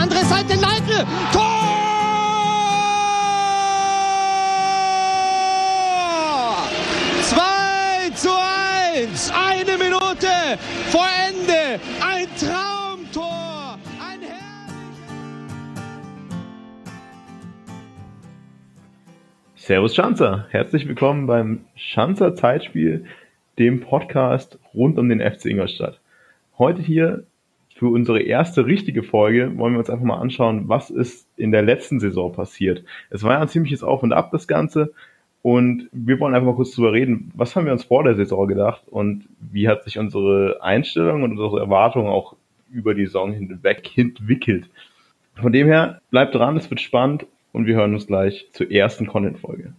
andere Seite, Leitl, Tor! Zwei zu eins, eine Minute vor Ende, ein Traumtor, ein Servus Schanzer, herzlich willkommen beim Schanzer Zeitspiel, dem Podcast rund um den FC Ingolstadt. Heute hier für unsere erste richtige Folge wollen wir uns einfach mal anschauen, was ist in der letzten Saison passiert. Es war ja ein ziemliches Auf und Ab, das Ganze. Und wir wollen einfach mal kurz drüber reden, was haben wir uns vor der Saison gedacht und wie hat sich unsere Einstellung und unsere Erwartungen auch über die Saison hinweg entwickelt. Von dem her, bleibt dran, es wird spannend und wir hören uns gleich zur ersten Content-Folge.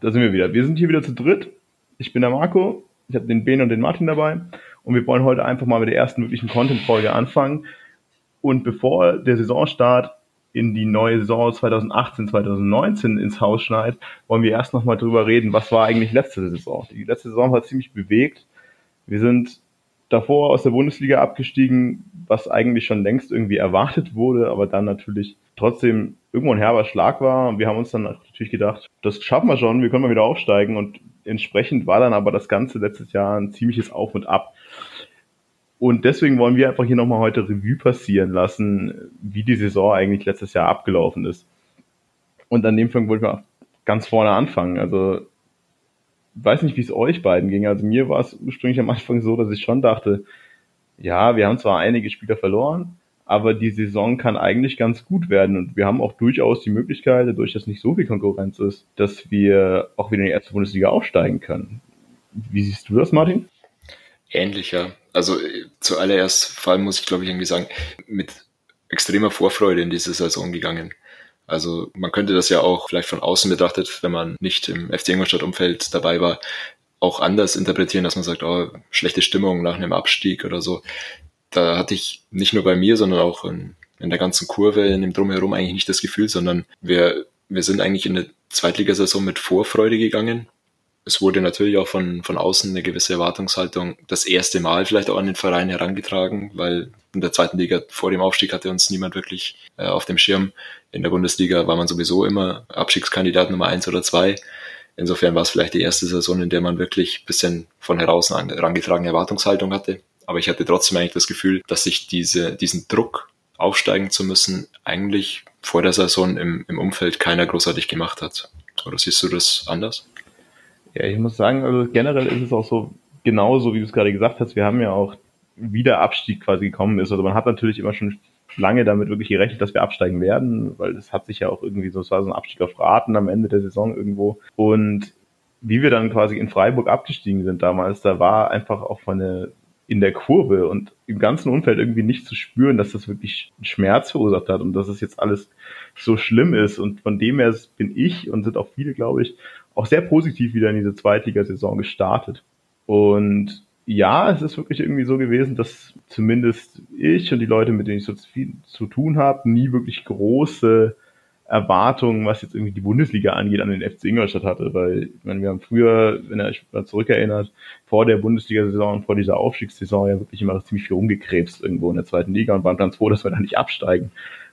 Da sind wir wieder. Wir sind hier wieder zu dritt. Ich bin der Marco, ich habe den Ben und den Martin dabei und wir wollen heute einfach mal mit der ersten wirklichen Content-Folge anfangen. Und bevor der Saisonstart in die neue Saison 2018, 2019 ins Haus schneit, wollen wir erst nochmal drüber reden, was war eigentlich letzte Saison. Die letzte Saison war ziemlich bewegt. Wir sind davor aus der Bundesliga abgestiegen, was eigentlich schon längst irgendwie erwartet wurde, aber dann natürlich trotzdem irgendwo ein herber Schlag war. Und wir haben uns dann natürlich gedacht, das schaffen wir schon, wir können mal wieder aufsteigen. Und entsprechend war dann aber das Ganze letztes Jahr ein ziemliches Auf und Ab. Und deswegen wollen wir einfach hier nochmal heute Revue passieren lassen, wie die Saison eigentlich letztes Jahr abgelaufen ist. Und an dem Punkt wollte ich mal ganz vorne anfangen. Also weiß nicht, wie es euch beiden ging. Also mir war es ursprünglich am Anfang so, dass ich schon dachte, ja, wir haben zwar einige Spieler verloren, aber die Saison kann eigentlich ganz gut werden und wir haben auch durchaus die Möglichkeit, dadurch, dass nicht so viel Konkurrenz ist, dass wir auch wieder in die erste Bundesliga aufsteigen können. Wie siehst du das, Martin? Ähnlicher. Also zuallererst vor allem muss ich glaube ich irgendwie sagen, mit extremer Vorfreude in diese Saison gegangen. Also man könnte das ja auch vielleicht von außen betrachtet, wenn man nicht im FC Ingolstadt-Umfeld dabei war, auch anders interpretieren, dass man sagt, oh, schlechte Stimmung nach einem Abstieg oder so. Da hatte ich nicht nur bei mir, sondern auch in, in der ganzen Kurve, in dem Drumherum eigentlich nicht das Gefühl, sondern wir, wir sind eigentlich in eine Zweitligasaison mit Vorfreude gegangen es wurde natürlich auch von, von außen eine gewisse Erwartungshaltung das erste Mal vielleicht auch an den Verein herangetragen, weil in der zweiten Liga vor dem Aufstieg hatte uns niemand wirklich äh, auf dem Schirm. In der Bundesliga war man sowieso immer Abstiegskandidat Nummer eins oder zwei. Insofern war es vielleicht die erste Saison, in der man wirklich bisschen von heraus an herangetragene Erwartungshaltung hatte. Aber ich hatte trotzdem eigentlich das Gefühl, dass sich diese, diesen Druck aufsteigen zu müssen, eigentlich vor der Saison im, im Umfeld keiner großartig gemacht hat. Oder siehst du das anders? Ja, ich muss sagen, also generell ist es auch so, genauso wie du es gerade gesagt hast, wir haben ja auch wieder Abstieg quasi gekommen ist. Also man hat natürlich immer schon lange damit wirklich gerechnet, dass wir absteigen werden, weil es hat sich ja auch irgendwie so, es war so ein Abstieg auf Raten am Ende der Saison irgendwo. Und wie wir dann quasi in Freiburg abgestiegen sind damals, da war einfach auch von der, in der Kurve und im ganzen Umfeld irgendwie nicht zu spüren, dass das wirklich Schmerz verursacht hat und dass es jetzt alles so schlimm ist. Und von dem her bin ich und sind auch viele, glaube ich, auch sehr positiv wieder in diese Zweitligasaison gestartet. Und ja, es ist wirklich irgendwie so gewesen, dass zumindest ich und die Leute, mit denen ich so viel zu tun habe, nie wirklich große Erwartungen, was jetzt irgendwie die Bundesliga angeht, an den FC Ingolstadt hatte, weil ich meine, wir haben früher, wenn ihr euch mal zurückerinnert, vor der Bundesliga-Saison und vor dieser Aufstiegssaison ja wirklich immer ziemlich viel rumgekrebst irgendwo in der zweiten Liga und waren ganz froh, dass wir da nicht absteigen.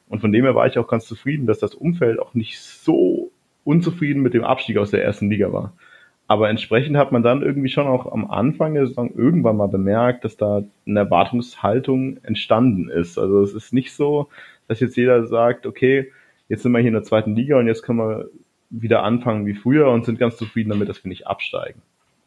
Und von dem her war ich auch ganz zufrieden, dass das Umfeld auch nicht so unzufrieden mit dem Abstieg aus der ersten Liga war. Aber entsprechend hat man dann irgendwie schon auch am Anfang der Saison irgendwann mal bemerkt, dass da eine Erwartungshaltung entstanden ist. Also es ist nicht so, dass jetzt jeder sagt, okay, jetzt sind wir hier in der zweiten Liga und jetzt können wir wieder anfangen wie früher und sind ganz zufrieden damit, dass wir nicht absteigen.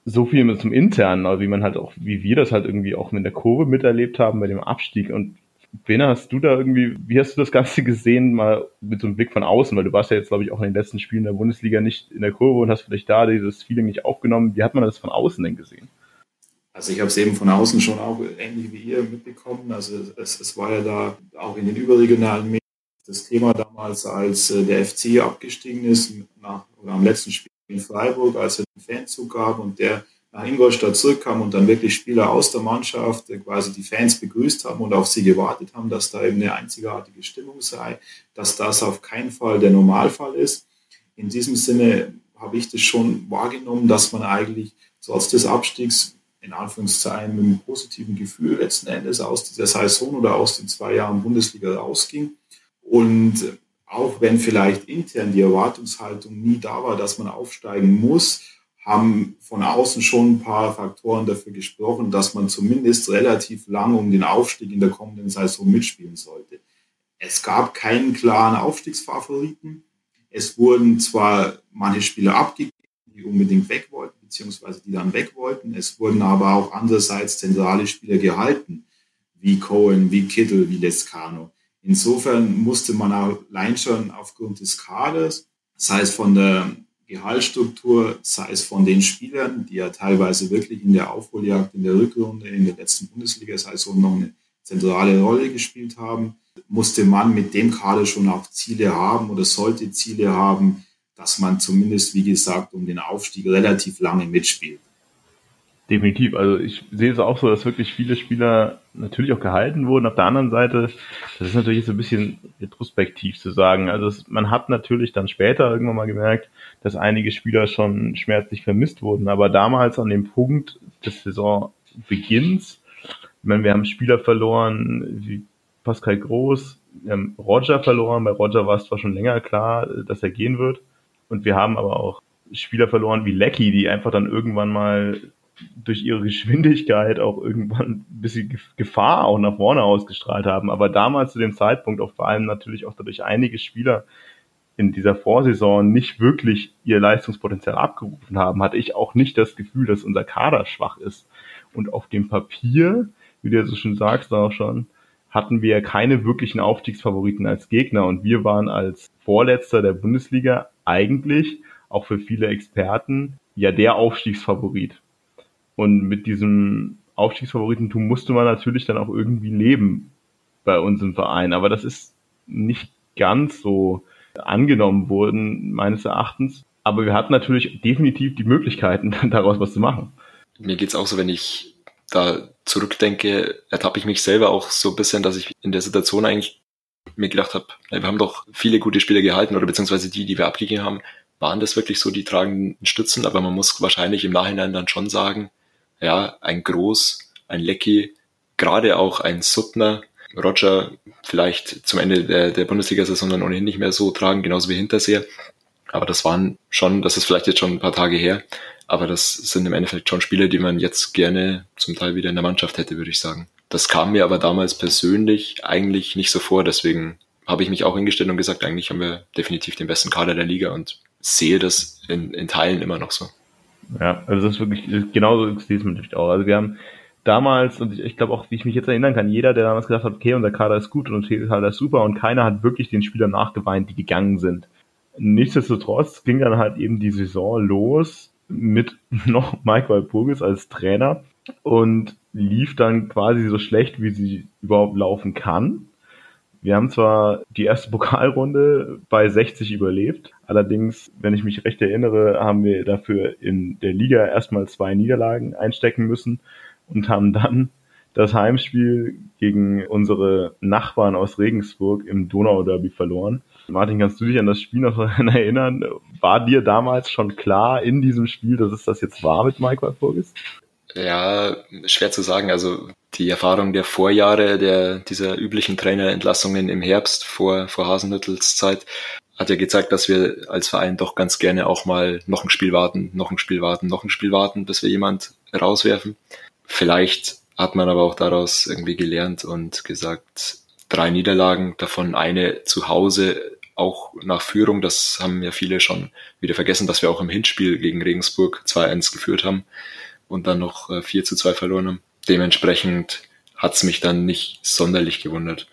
So viel zum Internen, also wie man halt auch, wie wir das halt irgendwie auch mit der Kurve miterlebt haben bei dem Abstieg und Bena, hast du da irgendwie, wie hast du das Ganze gesehen, mal mit so einem Blick von außen, weil du warst ja jetzt, glaube ich, auch in den letzten Spielen der Bundesliga nicht in der Kurve und hast vielleicht da dieses Feeling nicht aufgenommen. Wie hat man das von außen denn gesehen? Also ich habe es eben von außen schon auch ähnlich wie ihr mitbekommen. Also es, es war ja da auch in den überregionalen Medien das Thema damals, als äh, der FC abgestiegen ist, nach, oder am letzten Spiel in Freiburg, als er den Fanzug gab und der nach Ingolstadt zurückkam und dann wirklich Spieler aus der Mannschaft quasi die Fans begrüßt haben und auf sie gewartet haben, dass da eben eine einzigartige Stimmung sei, dass das auf keinen Fall der Normalfall ist. In diesem Sinne habe ich das schon wahrgenommen, dass man eigentlich trotz des Abstiegs in Anführungszeichen mit einem positiven Gefühl letzten Endes aus dieser Saison oder aus den zwei Jahren Bundesliga rausging. Und auch wenn vielleicht intern die Erwartungshaltung nie da war, dass man aufsteigen muss, haben von außen schon ein paar Faktoren dafür gesprochen, dass man zumindest relativ lang um den Aufstieg in der kommenden Saison mitspielen sollte. Es gab keinen klaren Aufstiegsfavoriten. Es wurden zwar manche Spieler abgegeben, die unbedingt weg wollten, beziehungsweise die dann weg wollten. Es wurden aber auch andererseits zentrale Spieler gehalten, wie Cohen, wie Kittel, wie Lescano. Insofern musste man allein schon aufgrund des Kaders, sei es von der Gehaltsstruktur, sei es von den Spielern, die ja teilweise wirklich in der Aufholjagd in der Rückrunde in der letzten Bundesliga-Saison noch eine zentrale Rolle gespielt haben, musste man mit dem Kader schon auch Ziele haben oder sollte Ziele haben, dass man zumindest, wie gesagt, um den Aufstieg relativ lange mitspielt. Definitiv. Also ich sehe es auch so, dass wirklich viele Spieler natürlich auch gehalten wurden. Auf der anderen Seite, das ist natürlich so ein bisschen retrospektiv zu sagen. Also es, man hat natürlich dann später irgendwann mal gemerkt, dass einige Spieler schon schmerzlich vermisst wurden. Aber damals an dem Punkt des Saisonbeginns, ich meine, wir haben Spieler verloren wie Pascal Groß, wir haben Roger verloren. Bei Roger war es zwar schon länger klar, dass er gehen wird. Und wir haben aber auch Spieler verloren wie Lecky, die einfach dann irgendwann mal durch ihre Geschwindigkeit auch irgendwann ein bisschen Gefahr auch nach vorne ausgestrahlt haben. Aber damals zu dem Zeitpunkt auch vor allem natürlich auch dadurch einige Spieler in dieser Vorsaison nicht wirklich ihr Leistungspotenzial abgerufen haben, hatte ich auch nicht das Gefühl, dass unser Kader schwach ist. Und auf dem Papier, wie du so schon sagst auch schon, hatten wir keine wirklichen Aufstiegsfavoriten als Gegner und wir waren als Vorletzter der Bundesliga eigentlich auch für viele Experten ja der Aufstiegsfavorit. Und mit diesem Aufstiegsfavoritentum musste man natürlich dann auch irgendwie leben bei uns im Verein. Aber das ist nicht ganz so angenommen worden, meines Erachtens. Aber wir hatten natürlich definitiv die Möglichkeiten, daraus was zu machen. Mir geht's auch so, wenn ich da zurückdenke, ertappe ich mich selber auch so ein bisschen, dass ich in der Situation eigentlich mir gedacht habe, wir haben doch viele gute Spieler gehalten oder beziehungsweise die, die wir abgegeben haben, waren das wirklich so die tragenden Stützen, aber man muss wahrscheinlich im Nachhinein dann schon sagen, ja, ein Groß, ein Lecky, gerade auch ein Suttner, Roger vielleicht zum Ende der, der Bundesliga-Saison dann ohnehin nicht mehr so tragen, genauso wie Hinterseher. Aber das waren schon, das ist vielleicht jetzt schon ein paar Tage her, aber das sind im Endeffekt schon Spiele, die man jetzt gerne zum Teil wieder in der Mannschaft hätte, würde ich sagen. Das kam mir aber damals persönlich eigentlich nicht so vor, deswegen habe ich mich auch hingestellt und gesagt, eigentlich haben wir definitiv den besten Kader der Liga und sehe das in, in Teilen immer noch so. Ja, also das ist wirklich, genauso sehe es natürlich auch. Also wir haben damals, und ich, ich glaube auch, wie ich mich jetzt erinnern kann, jeder, der damals gesagt hat, okay, unser Kader ist gut und unser Kader ist super und keiner hat wirklich den Spielern nachgeweint, die gegangen sind. Nichtsdestotrotz ging dann halt eben die Saison los mit noch Mike Walpurgis als Trainer und lief dann quasi so schlecht, wie sie überhaupt laufen kann. Wir haben zwar die erste Pokalrunde bei 60 überlebt, allerdings, wenn ich mich recht erinnere, haben wir dafür in der Liga erstmal zwei Niederlagen einstecken müssen und haben dann das Heimspiel gegen unsere Nachbarn aus Regensburg im Donauderby verloren. Martin, kannst du dich an das Spiel noch erinnern? War dir damals schon klar in diesem Spiel, dass es das jetzt war mit Mike Walpurgis? Ja, schwer zu sagen. Also die Erfahrung der Vorjahre, der dieser üblichen Trainerentlassungen im Herbst vor, vor Hasenhüttels Zeit, hat ja gezeigt, dass wir als Verein doch ganz gerne auch mal noch ein Spiel warten, noch ein Spiel warten, noch ein Spiel warten, bis wir jemand rauswerfen. Vielleicht hat man aber auch daraus irgendwie gelernt und gesagt, drei Niederlagen, davon eine zu Hause, auch nach Führung. Das haben ja viele schon wieder vergessen, dass wir auch im Hinspiel gegen Regensburg 2-1 geführt haben und dann noch 4 äh, zu 2 verloren haben. Dementsprechend hat es mich dann nicht sonderlich gewundert.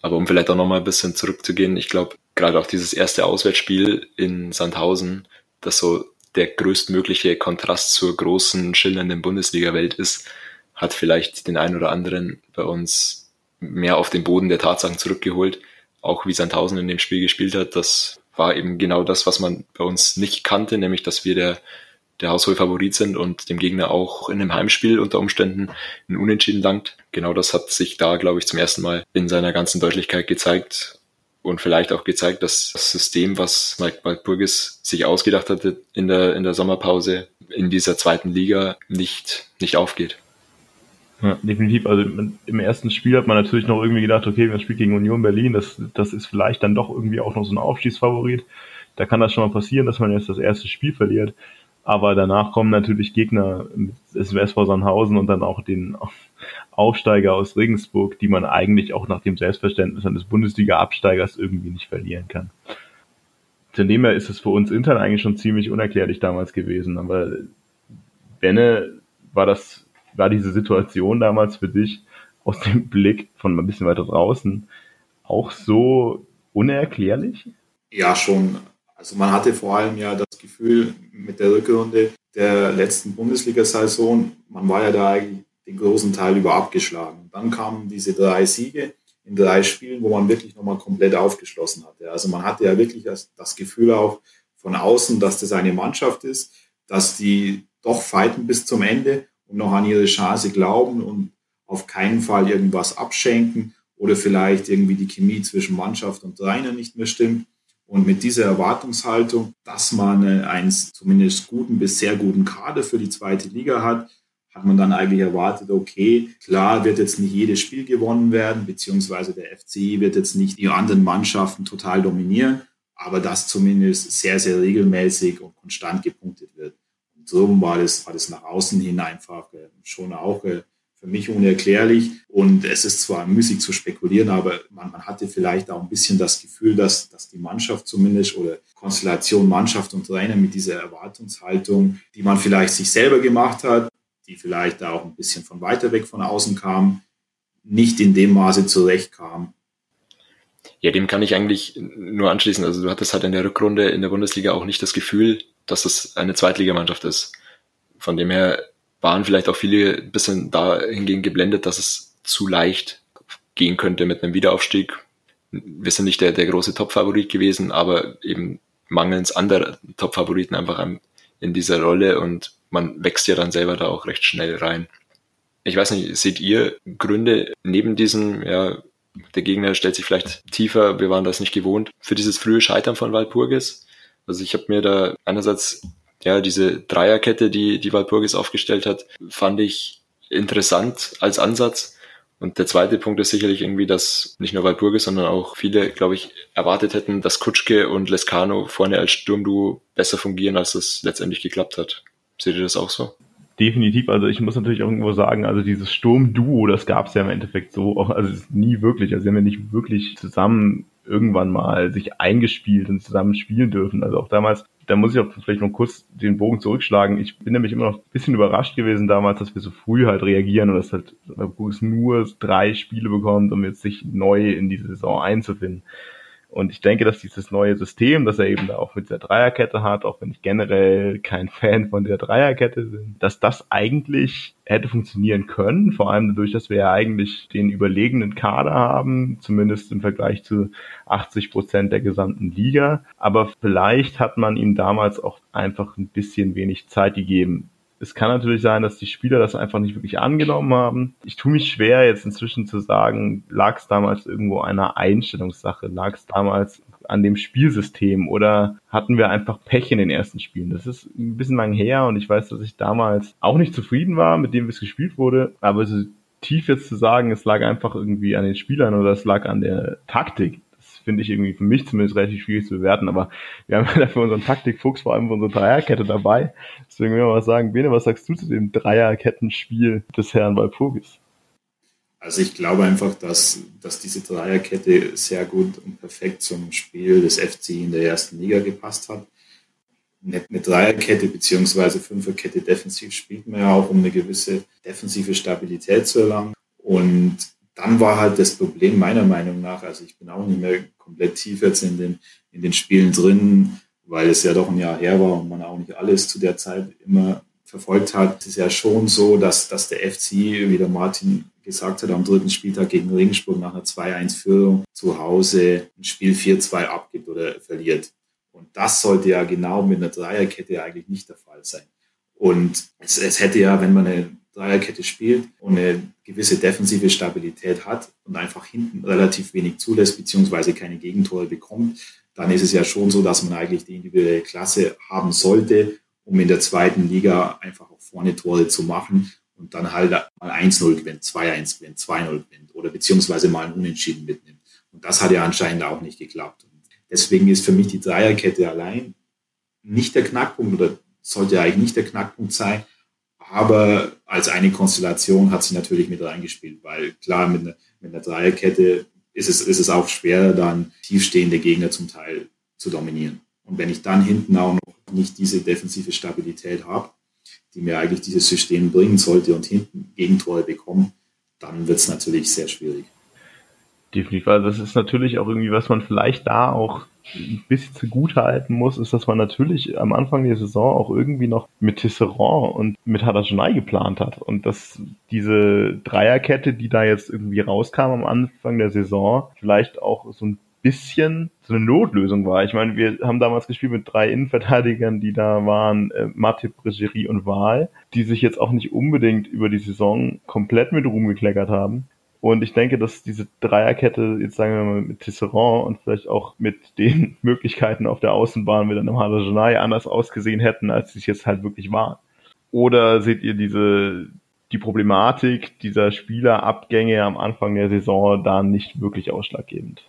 Aber um vielleicht auch nochmal ein bisschen zurückzugehen, ich glaube, gerade auch dieses erste Auswärtsspiel in Sandhausen, das so der größtmögliche Kontrast zur großen, schillernden Bundesliga-Welt ist, hat vielleicht den einen oder anderen bei uns mehr auf den Boden der Tatsachen zurückgeholt. Auch wie Sandhausen in dem Spiel gespielt hat, das war eben genau das, was man bei uns nicht kannte, nämlich dass wir der der Hausholfavorit sind und dem Gegner auch in einem Heimspiel unter Umständen ein Unentschieden dankt. Genau das hat sich da, glaube ich, zum ersten Mal in seiner ganzen Deutlichkeit gezeigt und vielleicht auch gezeigt, dass das System, was Mike Waldburgis sich ausgedacht hatte in der, in der Sommerpause, in dieser zweiten Liga nicht, nicht aufgeht. Ja, definitiv. Also im ersten Spiel hat man natürlich noch irgendwie gedacht, okay, wir spielen gegen Union Berlin, das, das ist vielleicht dann doch irgendwie auch noch so ein Aufstiegsfavorit. Da kann das schon mal passieren, dass man jetzt das erste Spiel verliert. Aber danach kommen natürlich Gegner mit SV Sandhausen und dann auch den Aufsteiger aus Regensburg, die man eigentlich auch nach dem Selbstverständnis eines Bundesliga-Absteigers irgendwie nicht verlieren kann. Von dem her ist es für uns intern eigentlich schon ziemlich unerklärlich damals gewesen. Aber Benne, war das, war diese Situation damals für dich aus dem Blick von ein bisschen weiter draußen auch so unerklärlich? Ja, schon. Also man hatte vor allem ja das Gefühl mit der Rückrunde der letzten Bundesliga-Saison, man war ja da eigentlich den großen Teil über abgeschlagen. Dann kamen diese drei Siege in drei Spielen, wo man wirklich nochmal komplett aufgeschlossen hatte. Also man hatte ja wirklich das, Gefühl auch von außen, dass das eine Mannschaft ist, dass die doch fighten bis zum Ende und noch an ihre Chance glauben und auf keinen Fall irgendwas abschenken oder vielleicht irgendwie die Chemie zwischen Mannschaft und Trainer nicht mehr stimmt. Und mit dieser Erwartungshaltung, dass man einen zumindest guten bis sehr guten Kader für die zweite Liga hat, hat man dann eigentlich erwartet, okay, klar wird jetzt nicht jedes Spiel gewonnen werden, beziehungsweise der FCI wird jetzt nicht die anderen Mannschaften total dominieren, aber dass zumindest sehr, sehr regelmäßig und konstant gepunktet wird. Und so war das, war das nach außen hin einfach äh, schon auch äh, für mich unerklärlich. Und es ist zwar müßig zu spekulieren, aber man, man hatte vielleicht auch ein bisschen das Gefühl, dass, dass die Mannschaft zumindest oder Konstellation Mannschaft und Trainer mit dieser Erwartungshaltung, die man vielleicht sich selber gemacht hat, die vielleicht da auch ein bisschen von weiter weg von außen kam, nicht in dem Maße zurechtkam. Ja, dem kann ich eigentlich nur anschließen. Also du hattest halt in der Rückrunde in der Bundesliga auch nicht das Gefühl, dass es eine Zweitligamannschaft ist. Von dem her waren vielleicht auch viele ein bisschen dahingehend geblendet, dass es zu leicht gehen könnte mit einem Wiederaufstieg. Wir sind nicht der, der große Top-Favorit gewesen, aber eben mangels anderer Top-Favoriten einfach in dieser Rolle und man wächst ja dann selber da auch recht schnell rein. Ich weiß nicht, seht ihr Gründe neben diesem, ja, der Gegner stellt sich vielleicht tiefer, wir waren das nicht gewohnt, für dieses frühe Scheitern von Walpurgis? Also ich habe mir da einerseits ja, diese Dreierkette, die, die Walpurgis aufgestellt hat, fand ich interessant als Ansatz. Und der zweite Punkt ist sicherlich irgendwie, dass nicht nur Walpurgis, sondern auch viele, glaube ich, erwartet hätten, dass Kutschke und Lescano vorne als Sturmduo besser fungieren, als es letztendlich geklappt hat. Seht ihr das auch so? Definitiv, also ich muss natürlich irgendwo sagen, also dieses Sturmduo, das gab es ja im Endeffekt so, also nie wirklich, also sie haben ja nicht wirklich zusammen irgendwann mal sich eingespielt und zusammen spielen dürfen. Also auch damals, da muss ich auch vielleicht noch kurz den Bogen zurückschlagen. Ich bin nämlich immer noch ein bisschen überrascht gewesen damals, dass wir so früh halt reagieren und dass halt nur drei Spiele bekommt, um jetzt sich neu in diese Saison einzufinden. Und ich denke, dass dieses neue System, das er eben da auch mit der Dreierkette hat, auch wenn ich generell kein Fan von der Dreierkette bin, dass das eigentlich hätte funktionieren können, vor allem dadurch, dass wir ja eigentlich den überlegenen Kader haben, zumindest im Vergleich zu 80 Prozent der gesamten Liga. Aber vielleicht hat man ihm damals auch einfach ein bisschen wenig Zeit gegeben, es kann natürlich sein, dass die Spieler das einfach nicht wirklich angenommen haben. Ich tue mich schwer, jetzt inzwischen zu sagen, lag es damals irgendwo einer Einstellungssache, lag es damals an dem Spielsystem oder hatten wir einfach Pech in den ersten Spielen. Das ist ein bisschen lang her und ich weiß, dass ich damals auch nicht zufrieden war, mit dem wie es gespielt wurde, aber so tief jetzt zu sagen, es lag einfach irgendwie an den Spielern oder es lag an der Taktik, finde ich irgendwie für mich zumindest relativ schwierig zu bewerten. Aber wir haben ja dafür unseren Taktikfuchs vor allem unsere Dreierkette dabei. Deswegen will ich mal sagen, Bene, was sagst du zu dem Dreierkettenspiel des Herrn Walpurgis? Also ich glaube einfach, dass, dass diese Dreierkette sehr gut und perfekt zum Spiel des FC in der ersten Liga gepasst hat. Eine, Dreierkette beziehungsweise Fünferkette defensiv spielt man ja auch, um eine gewisse defensive Stabilität zu erlangen. Und dann war halt das Problem meiner Meinung nach, also ich bin auch nicht mehr komplett tief jetzt in den, in den Spielen drin, weil es ja doch ein Jahr her war und man auch nicht alles zu der Zeit immer verfolgt hat. Es ist ja schon so, dass, dass der FC, wie der Martin gesagt hat, am dritten Spieltag gegen Regensburg nach einer 2-1-Führung zu Hause ein Spiel 4-2 abgibt oder verliert. Und das sollte ja genau mit einer Dreierkette eigentlich nicht der Fall sein. Und es, es hätte ja, wenn man eine Dreierkette spielt und eine gewisse defensive Stabilität hat und einfach hinten relativ wenig zulässt, beziehungsweise keine Gegentore bekommt, dann ist es ja schon so, dass man eigentlich die individuelle Klasse haben sollte, um in der zweiten Liga einfach auch vorne Tore zu machen und dann halt mal 1-0 gewinnt, 2-1 gewinnt, 2-0 gewinnt oder beziehungsweise mal ein Unentschieden mitnimmt. Und das hat ja anscheinend auch nicht geklappt. Und deswegen ist für mich die Dreierkette allein nicht der Knackpunkt oder sollte eigentlich nicht der Knackpunkt sein. Aber als eine Konstellation hat sie natürlich mit reingespielt, weil klar, mit einer, mit einer Dreierkette ist es, ist es auch schwerer, dann tiefstehende Gegner zum Teil zu dominieren. Und wenn ich dann hinten auch noch nicht diese defensive Stabilität habe, die mir eigentlich dieses System bringen sollte und hinten Gegentore bekommen, dann wird es natürlich sehr schwierig. Definitiv. Also das ist natürlich auch irgendwie, was man vielleicht da auch bisschen zugute halten muss, ist, dass man natürlich am Anfang der Saison auch irgendwie noch mit Tisserand und mit Hadajonai geplant hat. Und dass diese Dreierkette, die da jetzt irgendwie rauskam am Anfang der Saison, vielleicht auch so ein bisschen so eine Notlösung war. Ich meine, wir haben damals gespielt mit drei Innenverteidigern, die da waren, äh, Matip, Bregerie und Wahl, die sich jetzt auch nicht unbedingt über die Saison komplett mit Ruhm gekleckert haben. Und ich denke, dass diese Dreierkette, jetzt sagen wir mal mit Tisserand und vielleicht auch mit den Möglichkeiten auf der Außenbahn mit einem Halajanai anders ausgesehen hätten, als sie es jetzt halt wirklich waren. Oder seht ihr diese, die Problematik dieser Spielerabgänge am Anfang der Saison da nicht wirklich ausschlaggebend?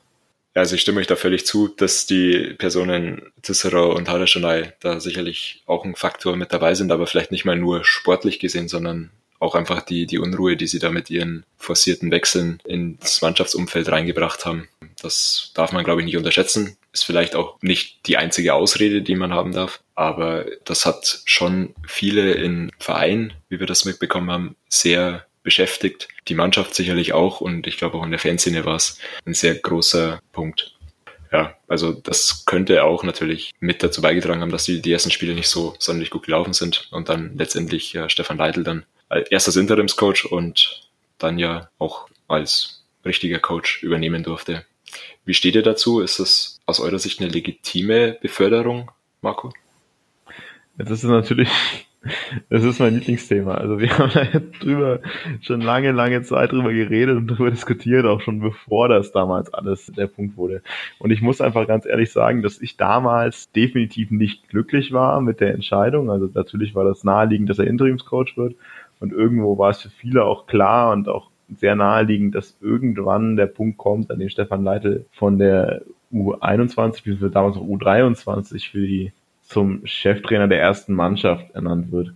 Also ich stimme euch da völlig zu, dass die Personen Cicero und Haraschanai da sicherlich auch ein Faktor mit dabei sind, aber vielleicht nicht mal nur sportlich gesehen, sondern auch einfach die, die Unruhe, die sie da mit ihren forcierten Wechseln ins Mannschaftsumfeld reingebracht haben. Das darf man, glaube ich, nicht unterschätzen. Ist vielleicht auch nicht die einzige Ausrede, die man haben darf, aber das hat schon viele in Vereinen, wie wir das mitbekommen haben, sehr beschäftigt. Die Mannschaft sicherlich auch und ich glaube auch in der Fanszene war es ein sehr großer Punkt. Ja, also das könnte auch natürlich mit dazu beigetragen haben, dass die, die ersten Spiele nicht so sonderlich gut gelaufen sind und dann letztendlich ja, Stefan Leitl dann als erstes Interimscoach und dann ja auch als richtiger Coach übernehmen durfte. Wie steht ihr dazu? Ist das aus eurer Sicht eine legitime Beförderung, Marco? Das ist natürlich das ist mein Lieblingsthema. Also wir haben da jetzt drüber schon lange, lange Zeit drüber geredet und drüber diskutiert, auch schon bevor das damals alles der Punkt wurde. Und ich muss einfach ganz ehrlich sagen, dass ich damals definitiv nicht glücklich war mit der Entscheidung. Also natürlich war das naheliegend, dass er Interimscoach wird. Und irgendwo war es für viele auch klar und auch sehr naheliegend, dass irgendwann der Punkt kommt, an dem Stefan Leitl von der U21, wie damals noch U23 für die zum Cheftrainer der ersten Mannschaft ernannt wird.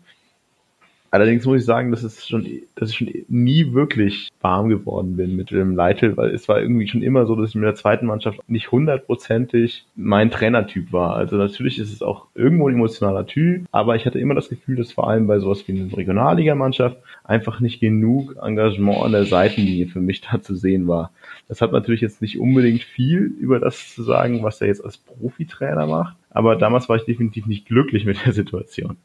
Allerdings muss ich sagen, dass, es schon, dass ich schon nie wirklich warm geworden bin mit dem Leitl, weil es war irgendwie schon immer so, dass ich mit der zweiten Mannschaft nicht hundertprozentig mein Trainertyp war. Also natürlich ist es auch irgendwo ein emotionaler Typ, aber ich hatte immer das Gefühl, dass vor allem bei sowas wie einer Regionalligamannschaft einfach nicht genug Engagement an der Seitenlinie für mich da zu sehen war. Das hat natürlich jetzt nicht unbedingt viel über das zu sagen, was er jetzt als Profitrainer macht, aber damals war ich definitiv nicht glücklich mit der Situation.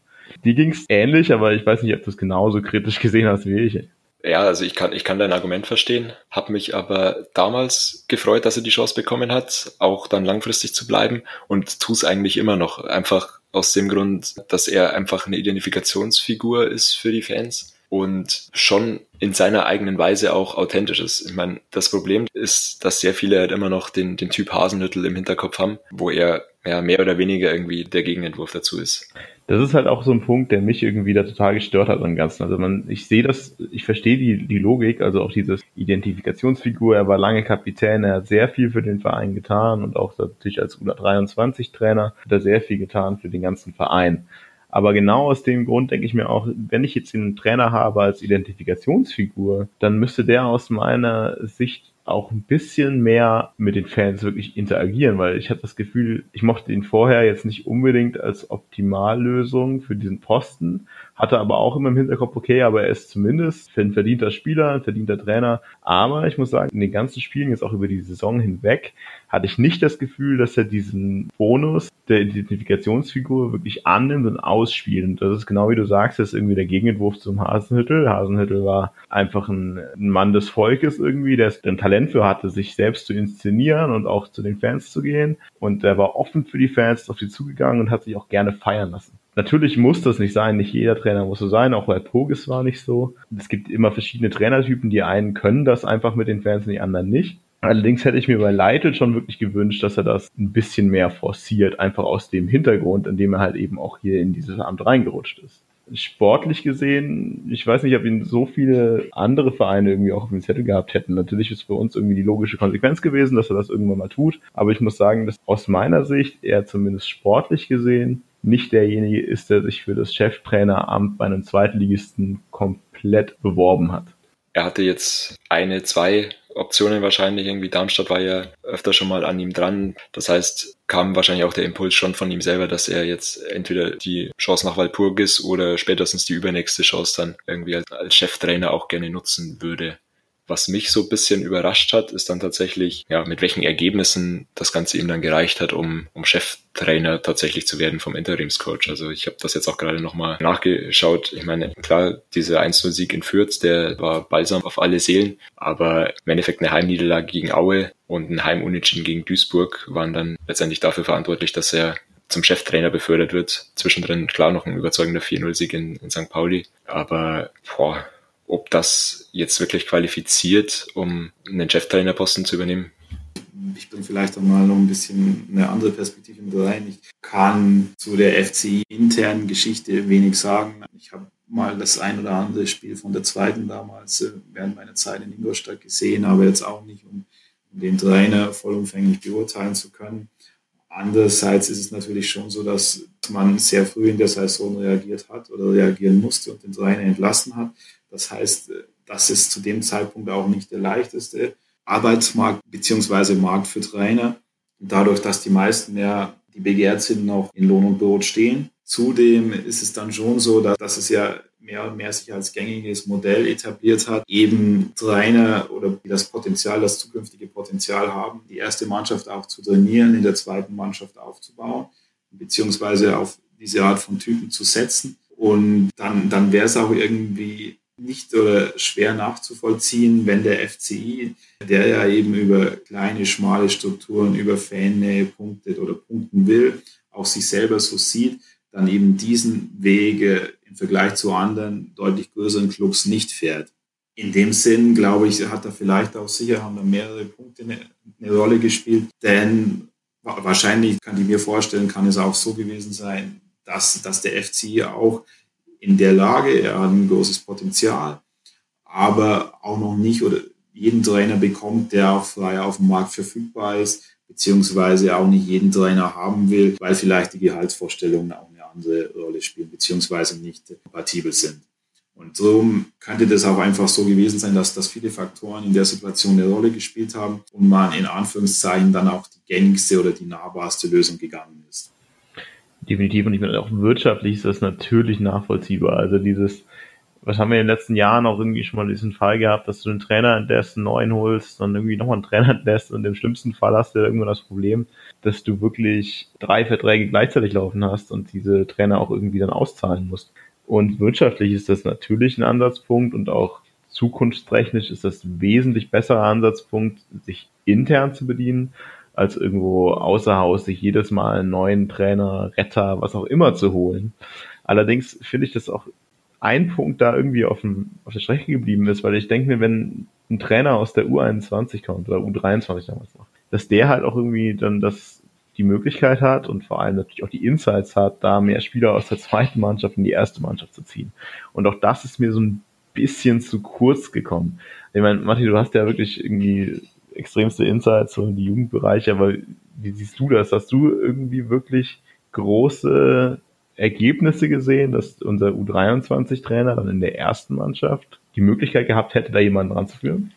Die ging es ähnlich, aber ich weiß nicht, ob du es genauso kritisch gesehen hast wie ich. Ja, also ich kann, ich kann dein Argument verstehen, habe mich aber damals gefreut, dass er die Chance bekommen hat, auch dann langfristig zu bleiben und tu es eigentlich immer noch. Einfach aus dem Grund, dass er einfach eine Identifikationsfigur ist für die Fans und schon in seiner eigenen Weise auch authentisch ist. Ich meine, das Problem ist, dass sehr viele halt immer noch den, den Typ Hasenhüttel im Hinterkopf haben, wo er ja mehr oder weniger irgendwie der Gegenentwurf dazu ist das ist halt auch so ein Punkt, der mich irgendwie da total gestört hat am Ganzen. Also man, ich sehe das, ich verstehe die, die Logik, also auch dieses Identifikationsfigur, er war lange Kapitän, er hat sehr viel für den Verein getan und auch natürlich als U23-Trainer hat er sehr viel getan für den ganzen Verein. Aber genau aus dem Grund denke ich mir auch, wenn ich jetzt einen Trainer habe als Identifikationsfigur, dann müsste der aus meiner Sicht auch ein bisschen mehr mit den Fans wirklich interagieren, weil ich hatte das Gefühl, ich mochte ihn vorher jetzt nicht unbedingt als Optimallösung für diesen Posten, hatte aber auch immer im Hinterkopf, okay, aber er ist zumindest ein verdienter Spieler, ein verdienter Trainer. Aber ich muss sagen, in den ganzen Spielen, jetzt auch über die Saison hinweg, hatte ich nicht das Gefühl, dass er diesen Bonus der Identifikationsfigur wirklich annimmt und ausspielt. Und das ist genau wie du sagst, das ist irgendwie der Gegenentwurf zum Hasenhüttel. Hasenhüttel war einfach ein, ein Mann des Volkes irgendwie, der ein Talent für hatte, sich selbst zu inszenieren und auch zu den Fans zu gehen. Und er war offen für die Fans, auf sie zugegangen und hat sich auch gerne feiern lassen. Natürlich muss das nicht sein, nicht jeder Trainer muss so sein, auch bei Pogis war nicht so. Es gibt immer verschiedene Trainertypen, die einen können das einfach mit den Fans und die anderen nicht. Allerdings hätte ich mir bei Leitl schon wirklich gewünscht, dass er das ein bisschen mehr forciert, einfach aus dem Hintergrund, in dem er halt eben auch hier in dieses Amt reingerutscht ist. Sportlich gesehen, ich weiß nicht, ob ihn so viele andere Vereine irgendwie auch auf dem Zettel gehabt hätten. Natürlich ist für uns irgendwie die logische Konsequenz gewesen, dass er das irgendwann mal tut. Aber ich muss sagen, dass aus meiner Sicht er zumindest sportlich gesehen nicht derjenige ist, der sich für das Cheftraineramt bei einem Zweitligisten komplett beworben hat. Er hatte jetzt eine, zwei Optionen wahrscheinlich. Irgendwie Darmstadt war ja öfter schon mal an ihm dran. Das heißt, kam wahrscheinlich auch der Impuls schon von ihm selber, dass er jetzt entweder die Chance nach Walpurgis oder spätestens die übernächste Chance dann irgendwie als, als Cheftrainer auch gerne nutzen würde. Was mich so ein bisschen überrascht hat, ist dann tatsächlich, ja, mit welchen Ergebnissen das Ganze ihm dann gereicht hat, um, um Cheftrainer tatsächlich zu werden vom Interimscoach. Also ich habe das jetzt auch gerade nochmal nachgeschaut. Ich meine, klar, dieser 1-0-Sieg in Fürth, der war balsam auf alle Seelen, aber im Endeffekt eine Heimniederlage gegen Aue und ein Heimunentschieden gegen Duisburg waren dann letztendlich dafür verantwortlich, dass er zum Cheftrainer befördert wird. Zwischendrin klar noch ein überzeugender 4-0-Sieg in, in St. Pauli. Aber boah, ob das jetzt wirklich qualifiziert, um einen Cheftrainerposten zu übernehmen? Ich bringe vielleicht auch mal noch ein bisschen eine andere Perspektive mit rein. Ich kann zu der FCI-internen Geschichte wenig sagen. Ich habe mal das ein oder andere Spiel von der zweiten damals äh, während meiner Zeit in Ingolstadt gesehen, aber jetzt auch nicht, um den Trainer vollumfänglich beurteilen zu können. Andererseits ist es natürlich schon so, dass man sehr früh in der Saison reagiert hat oder reagieren musste und den Trainer entlassen hat. Das heißt, äh, das ist zu dem Zeitpunkt auch nicht der leichteste Arbeitsmarkt beziehungsweise Markt für Trainer. Dadurch, dass die meisten ja, die begehrt sind, noch in Lohn und Brot stehen. Zudem ist es dann schon so, dass, dass es ja mehr und mehr sich als gängiges Modell etabliert hat, eben Trainer oder die das Potenzial, das zukünftige Potenzial haben, die erste Mannschaft auch zu trainieren, in der zweiten Mannschaft aufzubauen, beziehungsweise auf diese Art von Typen zu setzen. Und dann, dann wäre es auch irgendwie nicht oder schwer nachzuvollziehen, wenn der FCI, der ja eben über kleine, schmale Strukturen, über Fannähe punktet oder punkten will, auch sich selber so sieht, dann eben diesen Wege im Vergleich zu anderen deutlich größeren Clubs nicht fährt. In dem Sinn, glaube ich, hat er vielleicht auch sicher, haben da mehrere Punkte eine, eine Rolle gespielt, denn wahrscheinlich kann ich mir vorstellen, kann es auch so gewesen sein, dass, dass der FCI auch in der Lage, er hat ein großes Potenzial, aber auch noch nicht oder jeden Trainer bekommt, der auch frei auf dem Markt verfügbar ist, beziehungsweise auch nicht jeden Trainer haben will, weil vielleicht die Gehaltsvorstellungen auch eine andere Rolle spielen, beziehungsweise nicht kompatibel sind. Und darum könnte das auch einfach so gewesen sein, dass, dass viele Faktoren in der Situation eine Rolle gespielt haben und man in Anführungszeichen dann auch die gängigste oder die nahbarste Lösung gegangen ist. Definitiv. Und ich meine, auch wirtschaftlich ist das natürlich nachvollziehbar. Also dieses, was haben wir in den letzten Jahren auch irgendwie schon mal diesen Fall gehabt, dass du einen Trainer entlässt, einen neuen holst, dann irgendwie nochmal einen Trainer entlässt und im schlimmsten Fall hast du irgendwann das Problem, dass du wirklich drei Verträge gleichzeitig laufen hast und diese Trainer auch irgendwie dann auszahlen musst. Und wirtschaftlich ist das natürlich ein Ansatzpunkt und auch zukunftstechnisch ist das wesentlich besserer Ansatzpunkt, sich intern zu bedienen als irgendwo außer Haus sich jedes Mal einen neuen Trainer, Retter, was auch immer zu holen. Allerdings finde ich das auch ein Punkt da irgendwie auf, dem, auf der Strecke geblieben ist, weil ich denke mir, wenn ein Trainer aus der U21 kommt oder U23 damals noch, dass der halt auch irgendwie dann das die Möglichkeit hat und vor allem natürlich auch die Insights hat, da mehr Spieler aus der zweiten Mannschaft in die erste Mannschaft zu ziehen. Und auch das ist mir so ein bisschen zu kurz gekommen. Ich meine, Matti, du hast ja wirklich irgendwie extremste Insights so in die Jugendbereiche, aber wie siehst du das? Hast du irgendwie wirklich große Ergebnisse gesehen, dass unser U23-Trainer dann in der ersten Mannschaft die Möglichkeit gehabt hätte, da jemanden ranzuführen?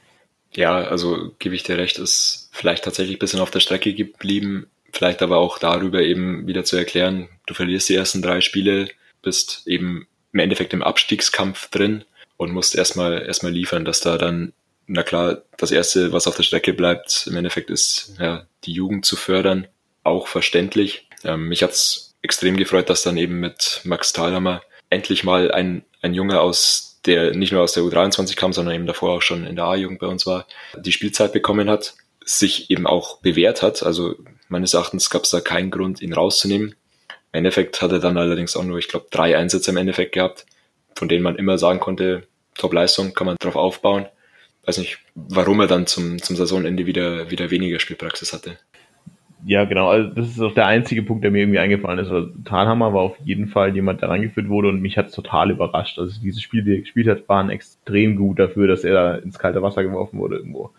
Ja, also gebe ich dir recht, ist vielleicht tatsächlich ein bisschen auf der Strecke geblieben, vielleicht aber auch darüber eben wieder zu erklären, du verlierst die ersten drei Spiele, bist eben im Endeffekt im Abstiegskampf drin und musst erstmal erstmal liefern, dass da dann na klar, das erste, was auf der Strecke bleibt, im Endeffekt ist ja, die Jugend zu fördern, auch verständlich. Ähm, mich hat's extrem gefreut, dass dann eben mit Max Thalhammer endlich mal ein, ein Junge aus der nicht nur aus der U23 kam, sondern eben davor auch schon in der A-Jugend bei uns war, die Spielzeit bekommen hat, sich eben auch bewährt hat. Also meines Erachtens gab es da keinen Grund, ihn rauszunehmen. Im Endeffekt hat er dann allerdings auch nur, ich glaube, drei Einsätze im Endeffekt gehabt, von denen man immer sagen konnte, Top-Leistung, kann man drauf aufbauen. Weiß nicht, warum er dann zum, zum Saisonende wieder, wieder weniger Spielpraxis hatte. Ja, genau. Also das ist auch der einzige Punkt, der mir irgendwie eingefallen ist. Also Thalhammer war auf jeden Fall jemand, der reingeführt wurde und mich hat total überrascht. Also diese Spiele, die er gespielt hat, waren extrem gut dafür, dass er da ins kalte Wasser geworfen wurde irgendwo.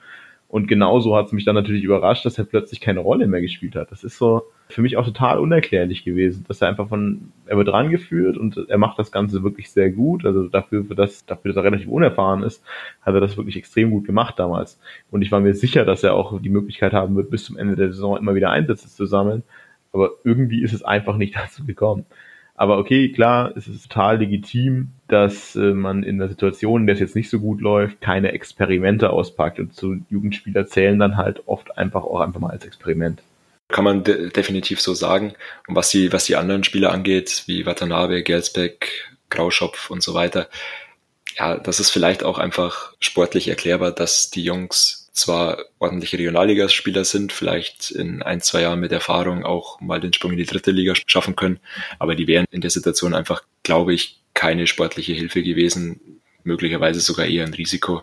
Und genauso hat es mich dann natürlich überrascht, dass er plötzlich keine Rolle mehr gespielt hat. Das ist so für mich auch total unerklärlich gewesen, dass er einfach von, er wird rangeführt und er macht das Ganze wirklich sehr gut. Also dafür, für dafür, dass er relativ unerfahren ist, hat er das wirklich extrem gut gemacht damals. Und ich war mir sicher, dass er auch die Möglichkeit haben wird, bis zum Ende der Saison immer wieder Einsätze zu sammeln. Aber irgendwie ist es einfach nicht dazu gekommen. Aber okay, klar, es ist total legitim, dass äh, man in der Situation, in der es jetzt nicht so gut läuft, keine Experimente auspackt. Und zu Jugendspieler zählen dann halt oft einfach auch einfach mal als Experiment. Kann man de definitiv so sagen. Und was die, was die anderen Spieler angeht, wie Watanabe, Gelsbeck, Grauschopf und so weiter, ja, das ist vielleicht auch einfach sportlich erklärbar, dass die Jungs zwar ordentliche Regionalligaspieler sind, vielleicht in ein, zwei Jahren mit Erfahrung auch mal den Sprung in die dritte Liga schaffen können, aber die wären in der Situation einfach, glaube ich, keine sportliche Hilfe gewesen, möglicherweise sogar eher ein Risiko.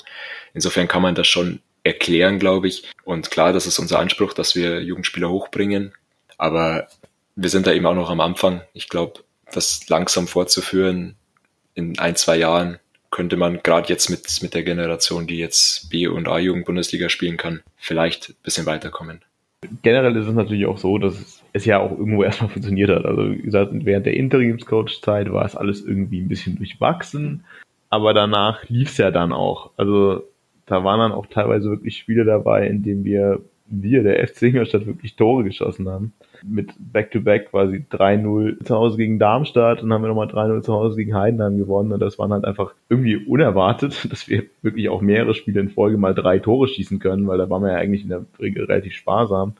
Insofern kann man das schon erklären, glaube ich. Und klar, das ist unser Anspruch, dass wir Jugendspieler hochbringen, aber wir sind da eben auch noch am Anfang. Ich glaube, das langsam fortzuführen in ein, zwei Jahren könnte man gerade jetzt mit, mit der Generation, die jetzt B- und A-Jugend-Bundesliga spielen kann, vielleicht ein bisschen weiterkommen. Generell ist es natürlich auch so, dass es ja auch irgendwo erstmal funktioniert hat. Also wie gesagt, während der Interimscoach-Zeit war es alles irgendwie ein bisschen durchwachsen, aber danach lief es ja dann auch. Also da waren dann auch teilweise wirklich Spiele dabei, in denen wir, wir, der FC Ingolstadt, wirklich Tore geschossen haben mit Back-to-Back -back quasi 3-0 zu Hause gegen Darmstadt und haben wir nochmal 3-0 zu Hause gegen Heidenheim gewonnen. Und das waren halt einfach irgendwie unerwartet, dass wir wirklich auch mehrere Spiele in Folge mal drei Tore schießen können, weil da waren wir ja eigentlich in der Regel relativ sparsam.